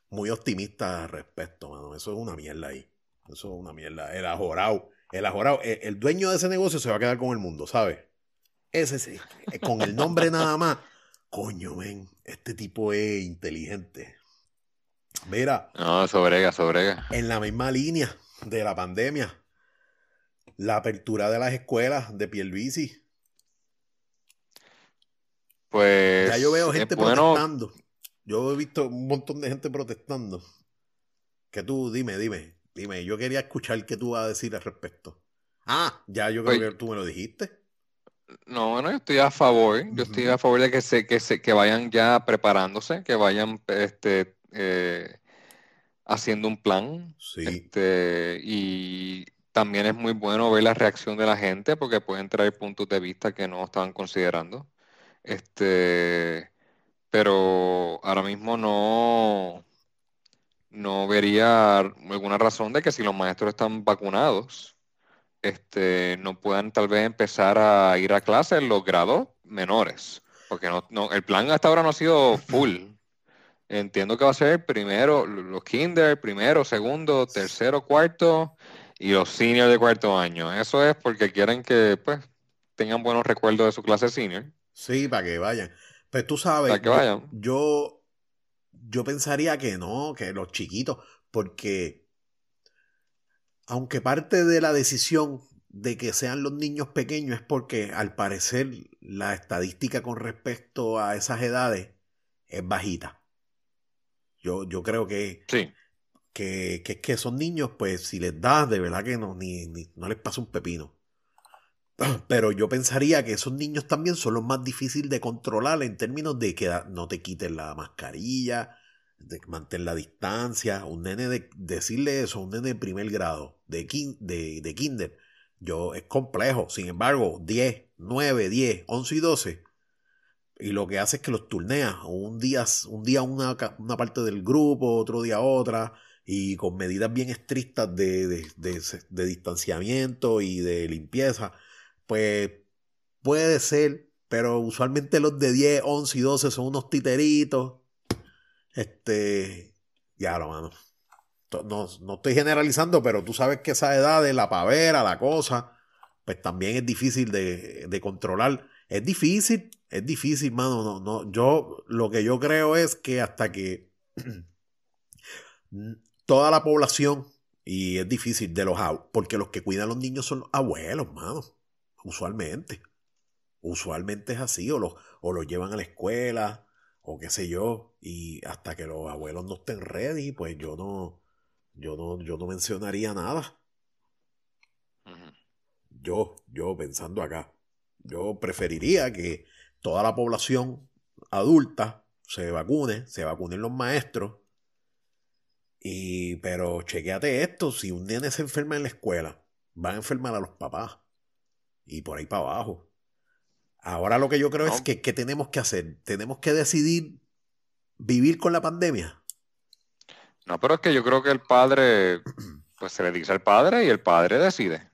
muy optimista al respecto, mano. Eso es una mierda ahí. Eso es una mierda. El ajorado. El ajorado. El, el dueño de ese negocio se va a quedar con el mundo, ¿sabes? Ese sí. eh, Con el nombre nada más. Coño, men. Este tipo es inteligente. Mira, No, sobrega, sobrega. en la misma línea de la pandemia, la apertura de las escuelas de Pierluisi. Pues. Ya yo veo gente bueno, protestando. Yo he visto un montón de gente protestando. Que tú, dime, dime, dime. Yo quería escuchar qué tú vas a decir al respecto. Ah, ya yo creo que tú me lo dijiste. No, bueno, yo estoy a favor. Yo estoy a favor de que se, que se, que vayan ya preparándose, que vayan este eh, haciendo un plan. Sí, Este, y también es muy bueno ver la reacción de la gente porque pueden traer puntos de vista que no estaban considerando. Este, pero ahora mismo no, no vería alguna razón de que si los maestros están vacunados, este, no puedan tal vez empezar a ir a clase en los grados menores. Porque no, no, el plan hasta ahora no ha sido full. Entiendo que va a ser primero los kinder, primero, segundo, tercero, cuarto y los seniors de cuarto año. Eso es porque quieren que pues tengan buenos recuerdos de su clase senior. sí, para que vayan. Pues tú sabes, Para que vayan. yo, yo pensaría que no, que los chiquitos, porque aunque parte de la decisión de que sean los niños pequeños es porque al parecer la estadística con respecto a esas edades es bajita. Yo, yo creo que, Sí. que, que es que esos niños, pues si les das, de verdad que no, ni, ni- no les pasa un pepino. Pero yo pensaría que esos niños también son los más difíciles de controlar en términos de que no te quiten la mascarilla, de mantener la distancia. Un nene de decirle eso a un nene de primer grado, de, kin- de, de kinder, yo es complejo. Sin embargo, 10, 9, 10, 11 y 12. Y lo que hace es que los turnea. Un día, un día una, una parte del grupo, otro día otra. Y con medidas bien estrictas de, de- de- de distanciamiento y de limpieza. Pues puede ser. Pero usualmente los de 10, 11 y 12 son unos titeritos. Este. Ya lo mano. No, no estoy generalizando, pero tú sabes que esa edad de la pavera, la cosa, pues también es difícil de, de controlar. Es difícil, es difícil, mano. No, no, yo lo que yo creo es que hasta que toda la población, y es difícil de los porque los que cuidan a los niños son los abuelos, mano. Usualmente. Usualmente es así, o los, o los llevan a la escuela, o qué sé yo, y hasta que los abuelos no estén ready, pues yo no, yo no, yo no mencionaría nada. Yo, yo pensando acá, yo preferiría que toda la población adulta se vacune, se vacunen los maestros. Y, pero chequéate esto, si un nene se enferma en la escuela, van a enfermar a los papás. Y por ahí para abajo. Ahora lo que yo creo es que, ¿qué tenemos que hacer? Tenemos que decidir vivir con la pandemia. No, pero es que yo creo que el padre, pues se le dice al padre y el padre decide.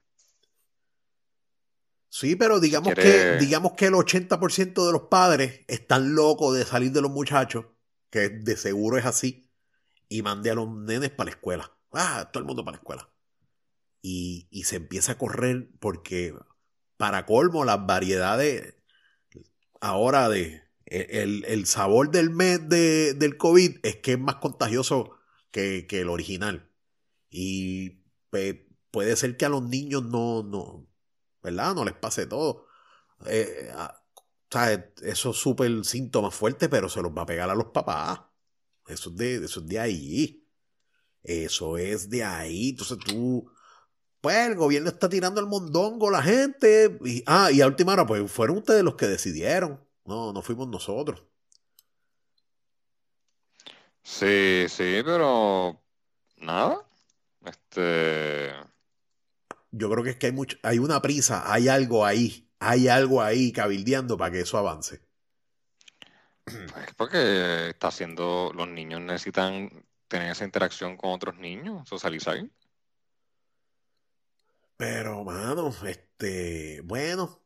Sí, pero digamos, quiere- que, digamos que el 80% de los padres están locos de salir de los muchachos, que de seguro es así, y mande a los nenes para la escuela. Ah, todo el mundo para la escuela. Y, y se empieza a correr porque, para colmo, las variedades ahora de... El, el sabor del mes de- del COVID es que es más contagioso que, que el original. Y puede ser que a los niños no, no, ¿verdad? No les pase todo. Eh, ah, o sea, eso es súper síntoma fuerte, pero se los va a pegar a los papás. Eso es de, eso es de ahí. Eso es de ahí. Entonces tú, pues el gobierno está tirando el mondongo a la gente. Y, ah, y a última hora, pues fueron ustedes los que decidieron. No, no fuimos nosotros. Sí, sí, pero nada. Este, Yo creo que es que hay mucho, hay una prisa, hay algo ahí, hay algo ahí cabildeando para que eso avance. pues porque está haciendo, los niños necesitan tener esa interacción con otros niños, socializar. Pero, mano, este, bueno,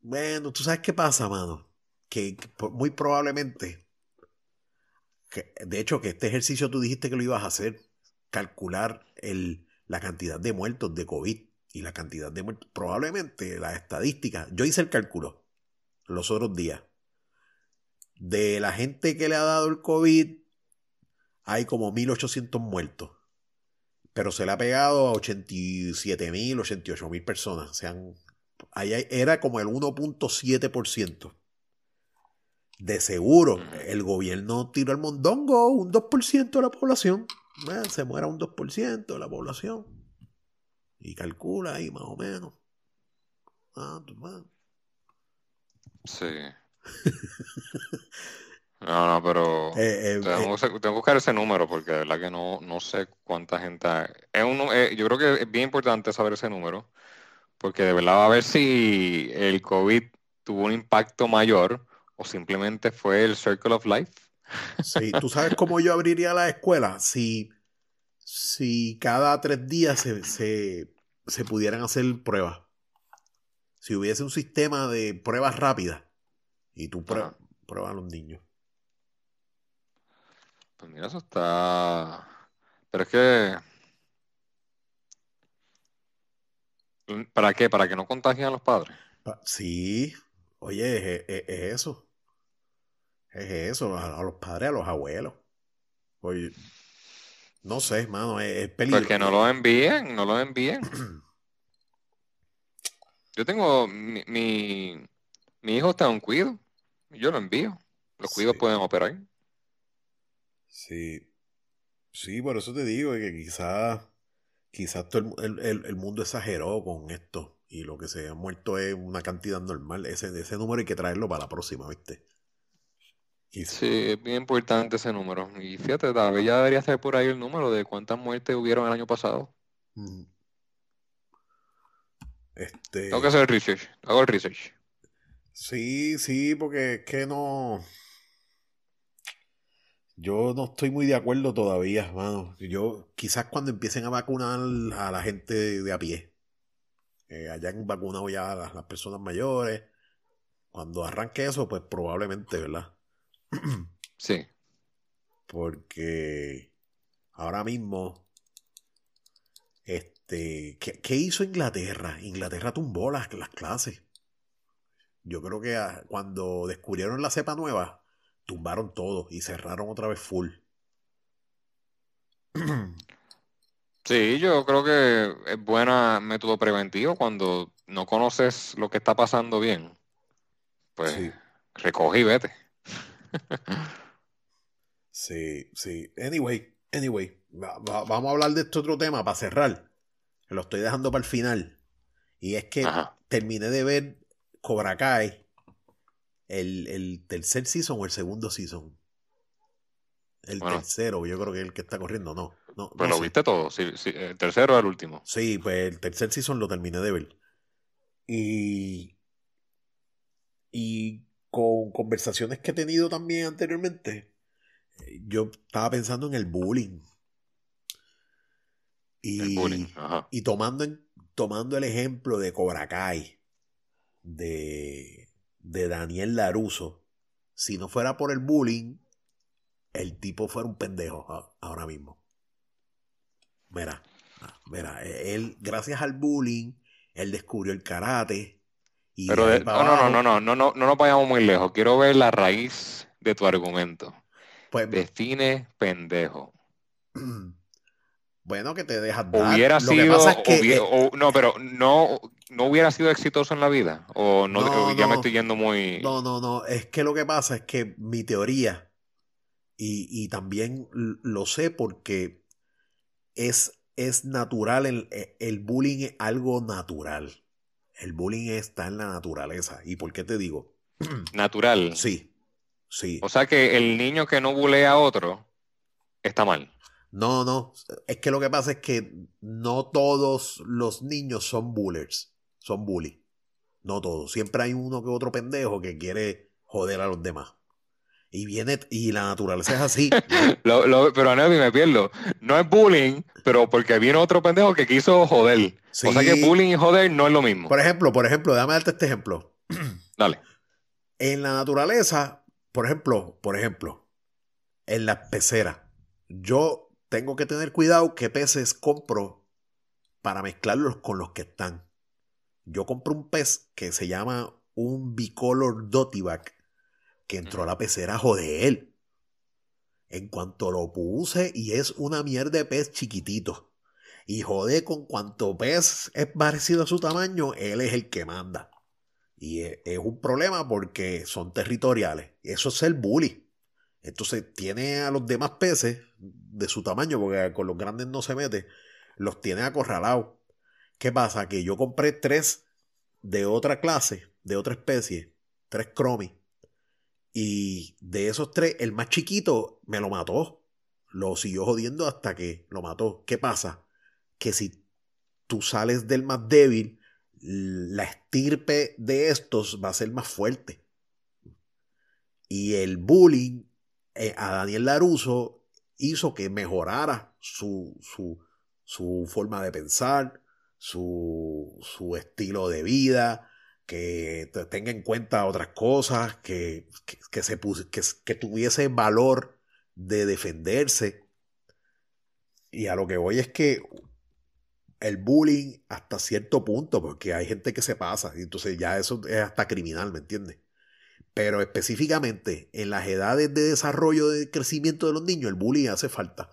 bueno, tú sabes qué pasa, mano, que, muy probablemente, que, de hecho, que este ejercicio tú dijiste que lo ibas a hacer, calcular el, la cantidad de muertos de COVID y la cantidad de muertos, probablemente las estadísticas, yo hice el cálculo los otros días, de la gente que le ha dado el COVID, hay como 1800 muertos pero se le ha pegado a 87 mil, 88 mil personas. O sea, era como el 1.7%. De seguro, el gobierno tiró el mondongo, un 2% de la población. Eh, se muera un 2% de la población. Y calcula ahí más o menos. Ah, pues. Sí. No, no, pero Eh, eh, tengo, eh, que- tengo que buscar ese número porque de verdad que no, no sé cuánta gente. Es un, yo creo que es bien importante saber ese número porque de verdad va a ver si el COVID tuvo un impacto mayor o simplemente fue el Circle of Life. sí, ¿Tú sabes cómo yo abriría la escuela? Si, si cada tres días se, se, se pudieran hacer pruebas. Si hubiese un sistema de pruebas rápidas y tú prue- Ajá. pruebas a los niños. Pues mira, eso está... Pero es que... ¿Para qué? ¿Para que no contagien a los padres? Pa- Sí, oye, es, es- es eso. Es eso, a, a los padres, a los abuelos. Oye, no sé, hermano, es, es Pues peligroso. que no lo envíen, no lo envíen. Yo tengo... Mi, mi, mi hijo está en un cuido. Yo lo envío. Los cuidos Sí. pueden operar. Sí, Sí, por eso te digo que quizás quizás todo el, el- el mundo exageró con esto y lo que se ha muerto es una cantidad normal. Ese, ese número hay que traerlo para la próxima, ¿viste? Quizás. Sí, es bien importante ese número. Y fíjate, David ya debería estar por ahí el número de cuántas muertes hubieron el año pasado. Este, Tengo que hacer el research. Hago el research. sí, sí, porque es que no. Yo no estoy muy de acuerdo todavía, mano. Yo, quizás cuando empiecen a vacunar a la gente de a pie, eh, hayan vacunado ya a las, las personas mayores, cuando arranque eso, pues probablemente, ¿verdad? Sí. Porque ahora mismo, este, ¿qué, qué hizo Inglaterra? Inglaterra tumbó las, las clases. Yo creo que ah, cuando descubrieron la cepa nueva, tumbaron todo y cerraron otra vez full. Sí, yo creo que es buena método preventivo cuando no conoces lo que está pasando bien. Pues Sí. recoge y vete. Sí, sí. Anyway, anyway, va- va- vamos a hablar de este otro tema para cerrar. Lo estoy dejando para el final. Y es que Ajá. terminé de ver Cobra Kai, el, el tercer season o el segundo season. El Bueno. tercero, yo creo que es el que está corriendo, no. no, Pues no lo sé. viste todo. Sí, sí, el tercero es el último. Sí, pues el tercer season lo terminé de ver. Y. Y con conversaciones que he tenido también anteriormente, eh, yo estaba pensando en el bullying. Y, El bullying. Ajá. y tomando, en- tomando el ejemplo de Cobra Kai, de, de Daniel Laruso, si no fuera por el bullying, el tipo fuera un pendejo ahora mismo. Mira, ah, mira, él, gracias al bullying, él descubrió el karate. Y Pero de no, no, no, no, no, no, no, no nos vayamos muy lejos. Quiero ver la raíz de tu argumento. Pues, Define pendejo. bueno, que te dejas dar. Hubiera Lo que sido, pasa es que, hubi- eh, no, pero no, no hubiera sido exitoso en la vida. O no, No, ya no. me estoy yendo muy. No, no, no. Es que lo que pasa es que mi teoría, y, y también lo sé porque es, es natural, el, el bullying es algo natural. El bullying está en la naturaleza. ¿Y por qué te digo? Natural. Sí, sí. O sea que el niño que no bulea a otro está mal. No, no. Es que lo que pasa es que no todos los niños son bullers. Son bully. No todos. Siempre hay uno que otro pendejo que quiere joder a los demás. Y viene, y la naturaleza es así. Lo- lo- pero Anevi, me pierdo. No es bullying, pero porque viene otro pendejo que quiso joder. O sea que bullying y joder no es lo mismo. Por ejemplo, por ejemplo, déjame darte este ejemplo. Dale. En la naturaleza, por ejemplo, por ejemplo, en las peceras, yo tengo que tener cuidado qué peces compro para mezclarlos con los que están. Yo compro un pez que se llama un bicolor dotibac que entró a la pecera joder. En cuanto lo puse y es una mierda de pez chiquitito. Y jode con cuanto pez es parecido a su tamaño, él es el que manda. Y es, es un problema porque son territoriales. Eso es el bully. Entonces tiene a los demás peces de su tamaño, porque con los grandes no se mete, los tiene acorralados. ¿Qué pasa? Que yo compré tres de otra clase, de otra especie, tres cromis. Y de esos tres, el más chiquito me lo mató. Lo siguió jodiendo hasta que lo mató. ¿Qué pasa? Que si tú sales del más débil, la estirpe de estos va a ser más fuerte. Y el bullying eh, a Daniel Laruso hizo que mejorara su, su, su forma de pensar, su, su estilo de vida, que te- tenga en cuenta otras cosas, que, que, que se que, que tuviese valor de defenderse. Y a lo que voy es que el bullying hasta cierto punto, porque hay gente que se pasa, y entonces ya eso es hasta criminal, ¿me entiendes? Pero específicamente en las edades de desarrollo, de crecimiento de los niños, el bullying hace falta.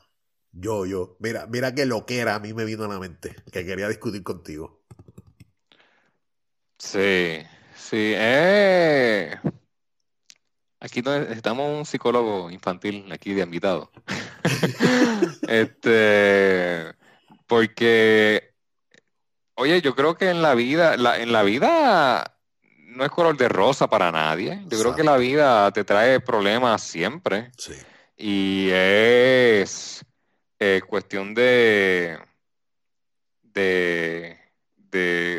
Yo, yo, mira, mira qué loquera a mí me vino a la mente, que quería discutir contigo. Sí, sí. Eh. Aquí necesitamos un psicólogo infantil aquí de invitado. este, porque, oye, yo creo que en la vida, en la vida no es color de rosa para nadie. Yo creo que la vida te trae problemas siempre. Sí. Y es eh, cuestión de, de,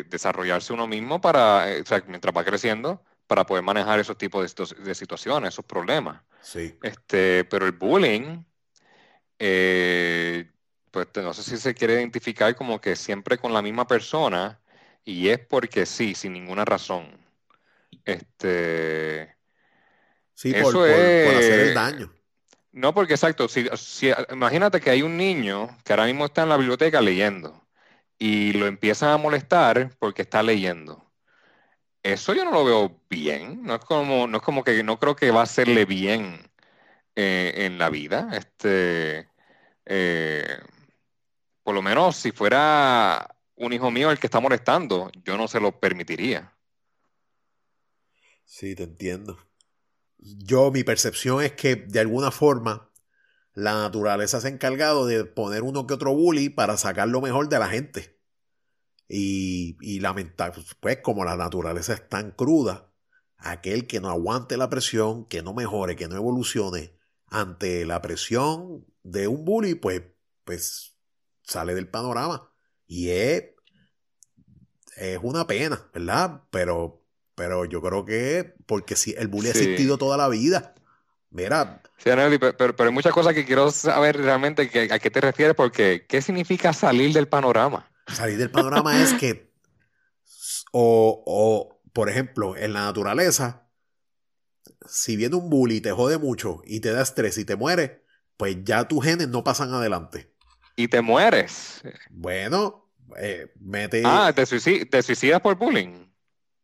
desarrollarse uno mismo para, eh, o sea, mientras va creciendo, para poder manejar esos tipos de, situaciones, esos problemas. Sí. Este, pero el bullying, eh, pues no sé si se quiere identificar como que siempre con la misma persona y es porque sí, sin ninguna razón. Este. Sí, por, por, hacer el daño. No, porque exacto, si, imagínate que hay un niño que ahora mismo está en la biblioteca leyendo y lo empiezan a molestar porque está leyendo. Eso yo no lo veo bien, no es como, no es como que no creo que va a hacerle bien eh, en la vida. Este, eh, por lo menos si fuera un hijo mío el que está molestando, yo no se lo permitiría. Sí, te entiendo yo, mi percepción es que de alguna forma la naturaleza se ha encargado de poner uno que otro bully para sacar lo mejor de la gente. Y, y lamentar, pues como la naturaleza es tan cruda, aquel que no aguante la presión, que no mejore, que no evolucione ante la presión de un bully, pues, pues sale del panorama. Y es, es una pena, ¿verdad? Pero pero yo creo que porque si el bullying ha existido toda la vida. Mira. Sí, pero, hay muchas cosas que quiero saber realmente a qué te refieres, porque ¿qué significa salir del panorama? Salir del panorama es que, o, o, por ejemplo, en la naturaleza, si viene un bully y te jode mucho y te da estrés y te muere, pues ya tus genes no pasan adelante. Y te mueres. Bueno, eh, mete. Ah, te, te suicidas por bullying.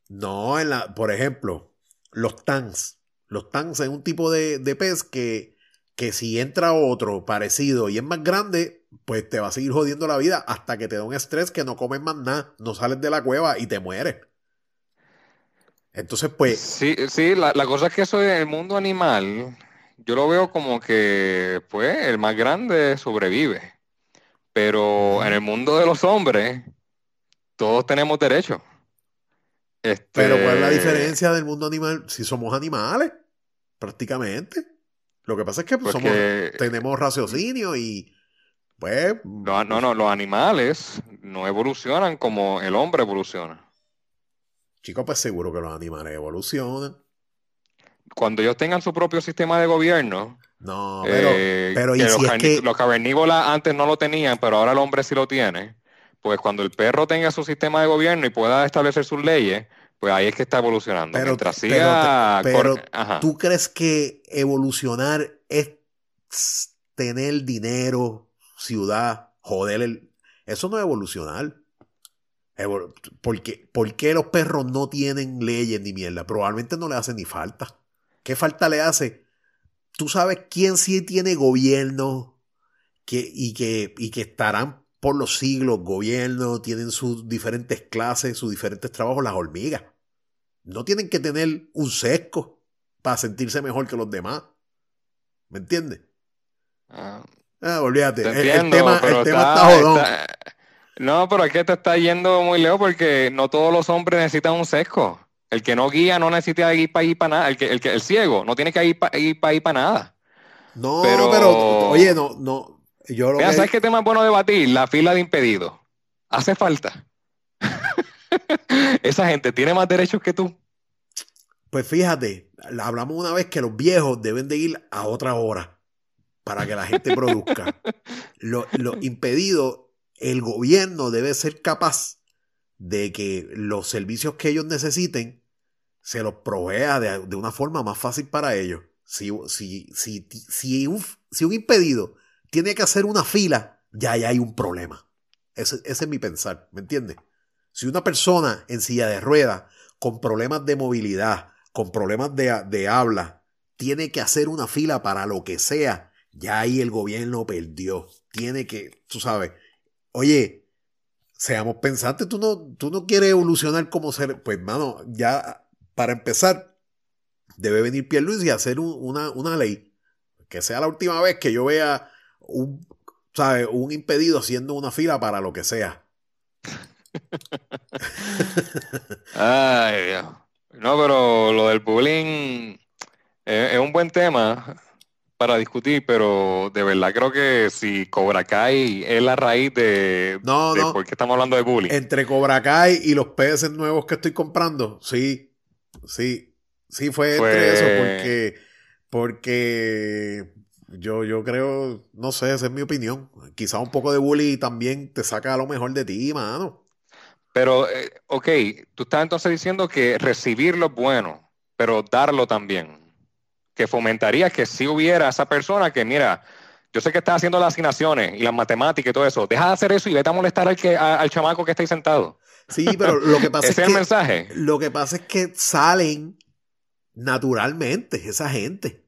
No, en la, por ejemplo, los tanks. Los tanks es un tipo de, pez que, que si entra otro parecido y es más grande, pues te va a seguir jodiendo la vida hasta que te da un estrés que no comes más nada, no sales de la cueva y te mueres. Entonces, pues. Sí, sí, la, cosa es que eso en el mundo animal, yo lo veo como que, pues, el más grande sobrevive. Pero en el mundo de los hombres, todos tenemos derechos. Pero ¿cuál es la este, diferencia del mundo animal? Si somos animales, prácticamente. Lo que pasa es que pues, somos, tenemos raciocinio y pues... No, no, no, los animales no evolucionan como el hombre evoluciona. Chicos, pues seguro que los animales evolucionan. Cuando ellos tengan su propio sistema de gobierno, no, pero, eh, ¿y los, los cavernícolas antes no lo tenían, pero ahora el hombre sí lo tiene. Pues cuando el perro tenga su sistema de gobierno y pueda establecer sus leyes, pues ahí es que está evolucionando. Pero, pero, ¿tú crees que evolucionar es tener dinero, ciudad, joder el... Eso no es evolucionar. ¿Por qué, ¿Por qué los perros no tienen leyes ni mierda? Probablemente no le hace ni falta. ¿Qué falta le hace? Tú sabes quién sí tiene gobierno que, y, que, y que estarán por los siglos, gobierno, tienen sus diferentes clases, sus diferentes trabajos, las hormigas. No tienen que tener un sesco para sentirse mejor que los demás. ¿Me entiendes? Ah, ah olvídate. el, tema, está, jodón. No, pero es que te está yendo muy lejos porque no todos los hombres necesitan un sesco. El que no guía no necesita ir para ir para nada. El, que, el, que, el ciego no tiene que ir para ir para, nada. No, pero, oye, no, no, ¿sabes qué tema es bueno debatir? La fila de impedidos. Hace falta. Esa gente tiene más derechos que tú. Pues fíjate, hablamos una vez que los viejos deben de ir a otra hora para que la gente produzca. Los lo impedidos, el gobierno debe ser capaz de que los servicios que ellos necesiten se los provea de, una forma más fácil para ellos. Si, si, si, si, si un impedido tiene que hacer una fila, ya, hay un problema. Ese, es mi pensar, ¿me entiendes? Si una persona en silla de ruedas, con problemas de movilidad, con problemas de, habla, tiene que hacer una fila para lo que sea, ya ahí el gobierno perdió. Tiene que, tú sabes, oye, seamos pensantes, tú no, tú no quieres evolucionar como ser, pues mano, ya para empezar, debe venir Pierluisi y hacer una, una ley, que sea la última vez que yo vea un, ¿sabes? un impedido haciendo una fila para lo que sea. Ay, Dios. No, pero lo del bullying es, es un buen tema para discutir, pero de verdad creo que si Cobra Kai es la raíz de, No, de no. por qué estamos hablando de bullying. Entre Cobra Kai y los peces nuevos que estoy comprando, sí, sí, sí fue entre Pues- eso, porque, porque yo, yo creo, no sé, esa es mi opinión. Quizá un poco de bullying también te saca lo mejor de ti, mano. Pero, eh, ok, tú estás entonces diciendo que recibirlo es bueno, pero darlo también. Que fomentaría que si hubiera esa persona que, mira, yo sé que estás haciendo las asignaciones y las matemáticas y todo eso, deja de hacer eso y vete a molestar al, que, a- al chamaco que está ahí sentado. Sí, pero lo que pasa Ese es es el que, mensaje. lo que pasa es que salen naturalmente esa gente.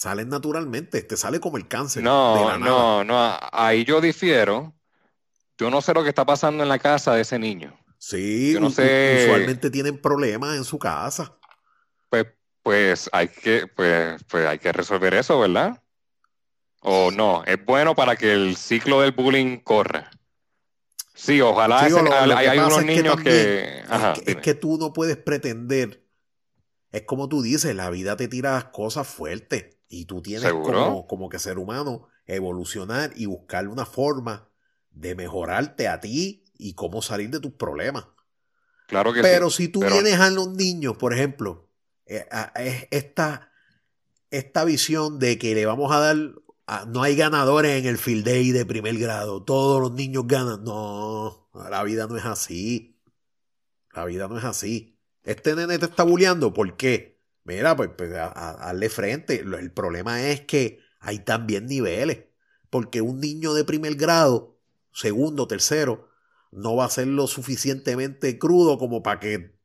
Salen naturalmente, te sale como el cáncer. de No, nada. no, no, ahí yo difiero. Yo no sé lo que está pasando en la casa de ese niño. Sí, Yo no sé. usualmente tienen problemas en su casa. Pues, pues hay que, pues, pues hay que resolver eso, ¿verdad? O no, es bueno para que el ciclo del bullying corra. Sí, ojalá lo- hay, lo hay pasa unos es que niños que, ajá, es, que, es que tú no puedes pretender. Es como tú dices, la vida te tira cosas fuertes y tú tienes como, como que ser humano evolucionar y buscar una forma de mejorarte a ti y cómo salir de tus problemas. Claro que Pero sí. si tú pero- vienes a los niños, por ejemplo, eh, a- esta, esta visión de que le vamos a dar, no hay ganadores en el field day de primer grado, todos los niños ganan. No, la vida no es así. La vida no es así. Este nene te está bulleando, ¿por qué? Mira, pues, pues a- a- hazle frente. El problema es que hay también niveles. Porque un niño de primer grado, segundo, tercero, no va a ser lo suficientemente crudo como para que,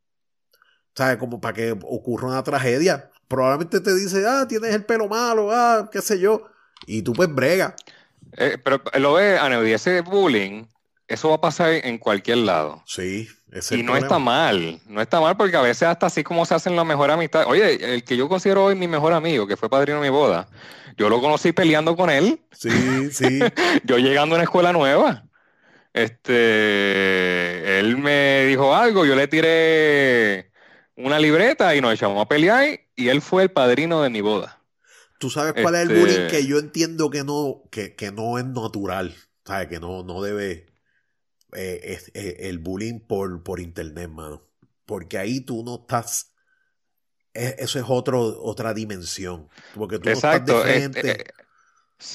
¿sabes? Como para que ocurra una tragedia. Probablemente te dice, ah, tienes el pelo malo, ah, qué sé yo. Y tú pues brega. Eh, pero lo ve, Aneudi, ese bullying, eso va a pasar en cualquier lado. Sí, Y no está mal, no está mal porque a veces hasta así como se hacen la mejor amistad. Oye, el que yo considero hoy mi mejor amigo, que fue padrino de mi boda, yo lo conocí peleando con él, Sí, sí. yo llegando a una escuela nueva. Este, él me dijo algo, yo le tiré una libreta y nos echamos a pelear y él fue el padrino de mi boda. Tú sabes cuál es el Este- bullying que yo entiendo que no, que, que no es natural. ¿Sabes? Que no, no debe. Eh, es, eh, el bullying por, por internet, mano. Porque ahí tú no estás. es- eso es otro, otra dimensión. Porque tú Exacto. no estás de frente. eh,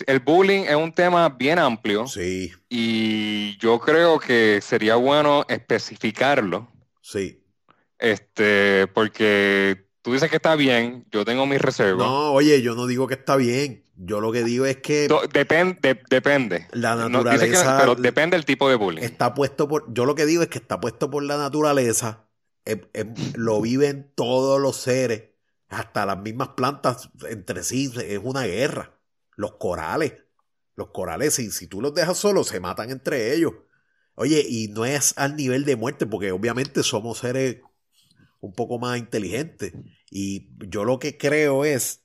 el bullying es un tema bien amplio sí, y yo creo que sería bueno especificarlo. sí. Este, porque tú dices que está bien, yo tengo mis reservas. No, oye, yo no digo que está bien. Yo lo que digo es que To- depen- de- depende. la No, dice que- naturaleza pero depende del tipo de bullying. está puesto por. Yo lo que digo es que está puesto por la naturaleza. em- em, lo viven todos los seres, hasta las mismas plantas entre sí. Es una guerra. Los corales. Los corales, si, si tú los dejas solos, se matan entre ellos. Oye, y no es al nivel de muerte, porque obviamente somos seres un poco más inteligentes. Y yo lo que creo es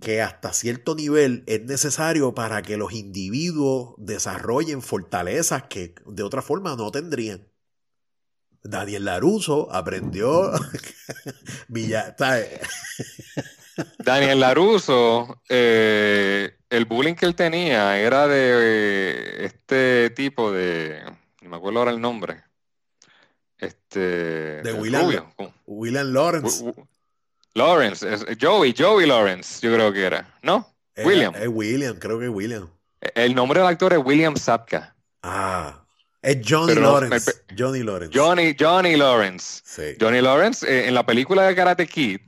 que hasta cierto nivel es necesario para que los individuos desarrollen fortalezas que de otra forma no tendrían. Daniel Laruso aprendió. Daniel Laruso, eh, el bullying que él tenía era de eh, este tipo de, no me acuerdo ahora el nombre, este, De William-. William Lawrence. Lawrence, es- Joey, Joey Lawrence, yo creo que era, ¿no? Eh, William. Es William, creo que es William. El nombre del actor es William Sapka. Ah, es Johnny Pero Lawrence. Johnny Lawrence. Johnny, Johnny Lawrence. Sí. Johnny Lawrence, eh, en la película de Karate Kid,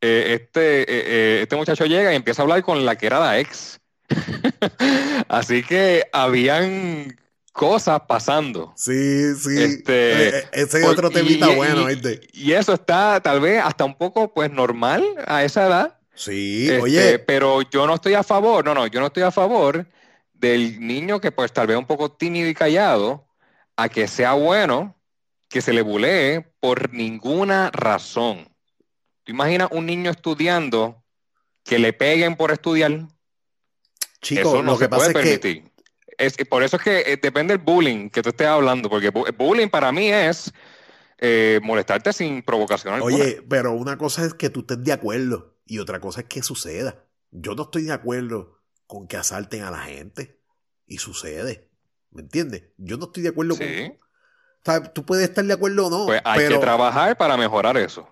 eh, este, eh, eh, este muchacho llega y empieza a hablar con la que era la ex. Así que habían cosas pasando. Sí, sí. Este, Eh, ese es otro temita y- bueno, y-. Y eso está tal vez hasta un poco pues normal a esa edad. Sí, Este, oye, pero yo no estoy a favor, no, no, yo no estoy a favor del niño que pues tal vez un poco tímido y callado, a que sea bueno que se le bulee por ninguna razón. ¿Tú imaginas un niño estudiando que le peguen por estudiar? Chico, eso no lo que se pasa puede es que permitir. Es, por eso es que eh, depende del bullying que tú estés hablando, porque bu- bullying para mí es eh, molestarte sin provocación alguna. Oye, pero una cosa es que tú estés de acuerdo y otra cosa es que suceda. Yo no estoy de acuerdo con que asalten a la gente y sucede. ¿Me entiendes? Yo no estoy de acuerdo con... Sí. O sea, tú puedes estar de acuerdo o no, Pues hay pero, que trabajar para mejorar eso.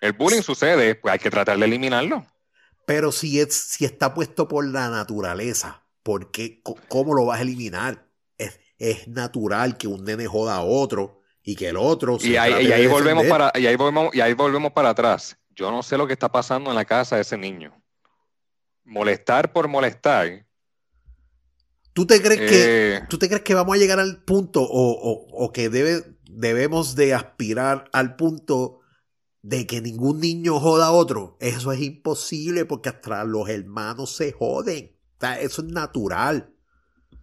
El bullying sucede, pues hay que tratar de eliminarlo. pero si, es, si está puesto por la naturaleza, ¿por qué? Co- ¿Cómo lo vas a eliminar? Es, es natural que un nene joda a otro y que el otro se Y ahí, y de ahí volvemos para, y ahí volvemos, y ahí volvemos para atrás. Yo no sé lo que está pasando en la casa de ese niño. Molestar por molestar. ¿Tú te crees que eh, ¿Tú te crees que vamos a llegar al punto o, o- o que debe, debemos de aspirar al punto de que ningún niño joda a otro? Eso es imposible porque hasta los hermanos se joden. Sea, eso es natural.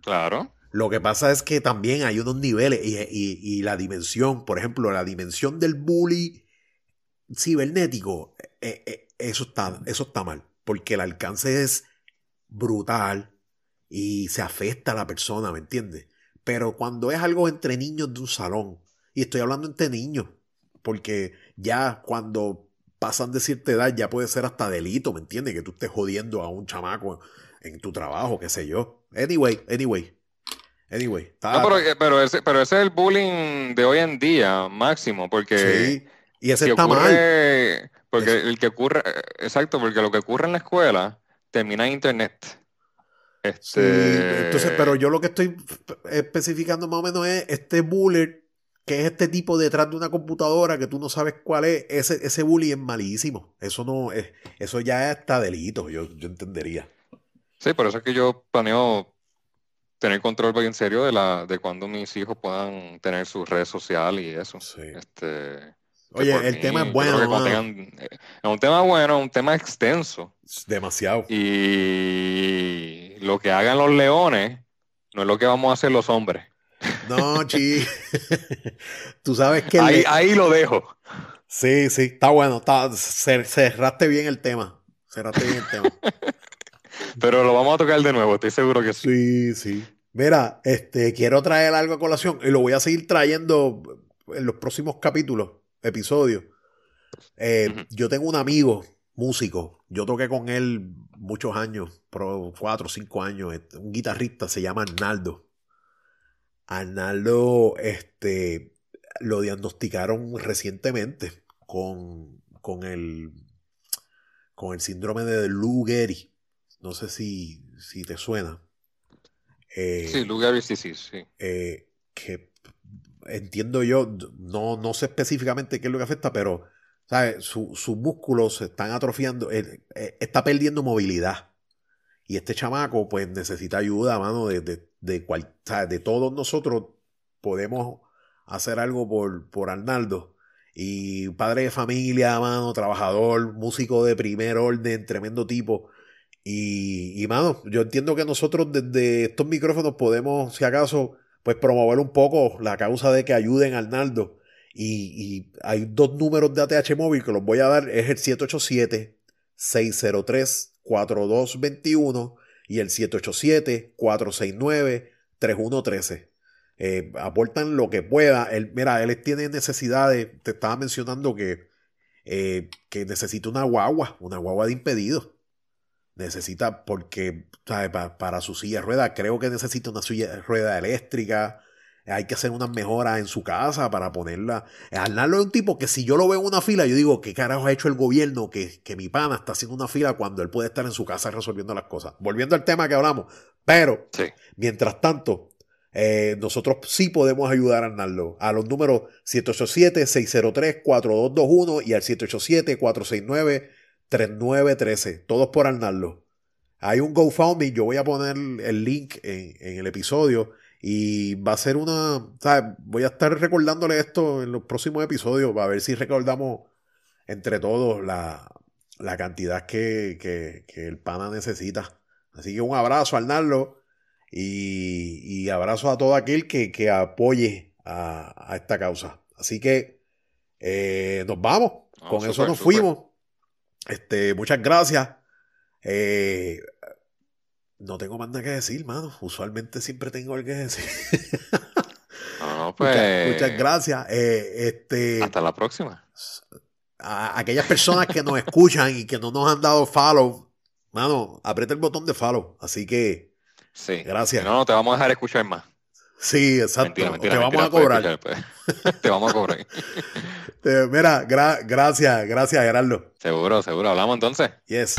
claro. Lo que pasa es que también hay unos niveles y, y- y la dimensión, por ejemplo, la dimensión del bully cibernético, eh, eh, eso, está, eso está mal, porque el alcance es brutal y se afecta a la persona, ¿me entiendes? Pero cuando es algo entre niños de un salón, y estoy hablando entre niños, porque ya cuando pasan de cierta edad ya puede ser hasta delito, ¿me entiendes? Que tú estés jodiendo a un chamaco en tu trabajo, qué sé yo. Anyway, anyway. Anyway. está- No, pero, pero, ese, pero ese es el bullying de hoy en día, máximo, porque sí. Y ese está mal. porque el que ocurre, exacto, porque lo que ocurre en la escuela termina en internet. Sí, Este, entonces, pero yo lo que estoy especificando más o menos es este bullet, que es este tipo detrás de una computadora que tú no sabes cuál es, ese, ese bully es malísimo. Eso no es, eso ya está delito, yo, yo entendería. Sí, por eso es que yo planeo tener control bien serio de la, de cuando mis hijos puedan tener su red social y eso. Sí. Este, Oye, el mí, tema es bueno, tengan- eh, es un tema bueno, un tema extenso. Es demasiado. Y lo que hagan los leones no es lo que vamos a hacer los hombres. No, chi. tú sabes que Ahí, le- ahí lo dejo. Sí, sí, está bueno. Está, cer- cerraste bien el tema. Cerraste bien el tema. Pero lo vamos a tocar de nuevo, estoy seguro que sí. Sí, sí. Mira, este, quiero traer algo a colación y lo voy a seguir trayendo en los próximos capítulos, episodios. Eh. Yo tengo un amigo, músico, yo toqué con él muchos años, cuatro o cinco años, este, un guitarrista, se llama Arnaldo. Arnaldo, este, lo diagnosticaron recientemente con, con el, con el síndrome de Lou Gehrig. No sé si, si te suena. Eh, Sí, Gehrig, sí, sí, sí. eh, que entiendo yo, no, no sé específicamente qué es lo que afecta, pero ¿sabes? Su- sus músculos se están atrofiando, él, eh, está perdiendo movilidad. Y este chamaco, pues, necesita ayuda, mano, de, de, de, cual- ¿sabes? de todos nosotros podemos hacer algo por, por Arnaldo. Y padre de familia, mano, trabajador, músico de primer orden, tremendo tipo. Y, y, mano, yo entiendo que nosotros desde estos micrófonos podemos, si acaso, pues promover un poco la causa de que ayuden a Arnaldo. Y, hay dos números de ATH móvil que los voy a dar. Es el 787-603-4221 y el 787-469-3113. Eh, aportan lo que pueda. Él, mira, él tiene necesidades. Te estaba mencionando que, eh, que necesita una guagua, una guagua de impedidos necesita porque ¿sabe? Pa- para su silla de ruedas creo que necesita una silla de rueda eléctrica. Hay que hacer unas mejoras en su casa para ponerla. Arnaldo es un tipo que si yo lo veo en una fila yo digo ¿qué carajo ha hecho el gobierno que, que mi pana está haciendo una fila cuando él puede estar en su casa resolviendo las cosas volviendo al tema que hablamos. Pero Sí. Mientras tanto, eh, nosotros sí podemos ayudar a Arnaldo a los números 787-603-4221 y al 787-469-3913. Todos por Arnaldo. Hay un GoFundMe, yo voy a poner el link en, en el episodio y va a ser una... ¿sabes? Voy a estar recordándole esto en los próximos episodios para ver si recordamos entre todos la, la cantidad que, que- que el pana necesita. Así que un abrazo, Arnaldo. Y, y abrazo a todo aquel que, que apoye a, a esta causa. Así que eh, nos vamos. Ah, Con eso nos fuimos. Este, muchas gracias. Eh, no tengo más nada que decir, mano. Usualmente siempre tengo algo que decir. No, pues. Muchas, gracias. Eh, este, hasta la próxima. A aquellas personas que nos escuchan y que no nos han dado follow, mano, aprieta el botón de follow. Así que. Sí. Gracias. no, no, te vamos a dejar escuchar más. Sí, exacto. te vamos a cobrar. te vamos a cobrar. mira, gracias, gracias, Gerardo. Seguro, seguro. Hablamos entonces. Yes.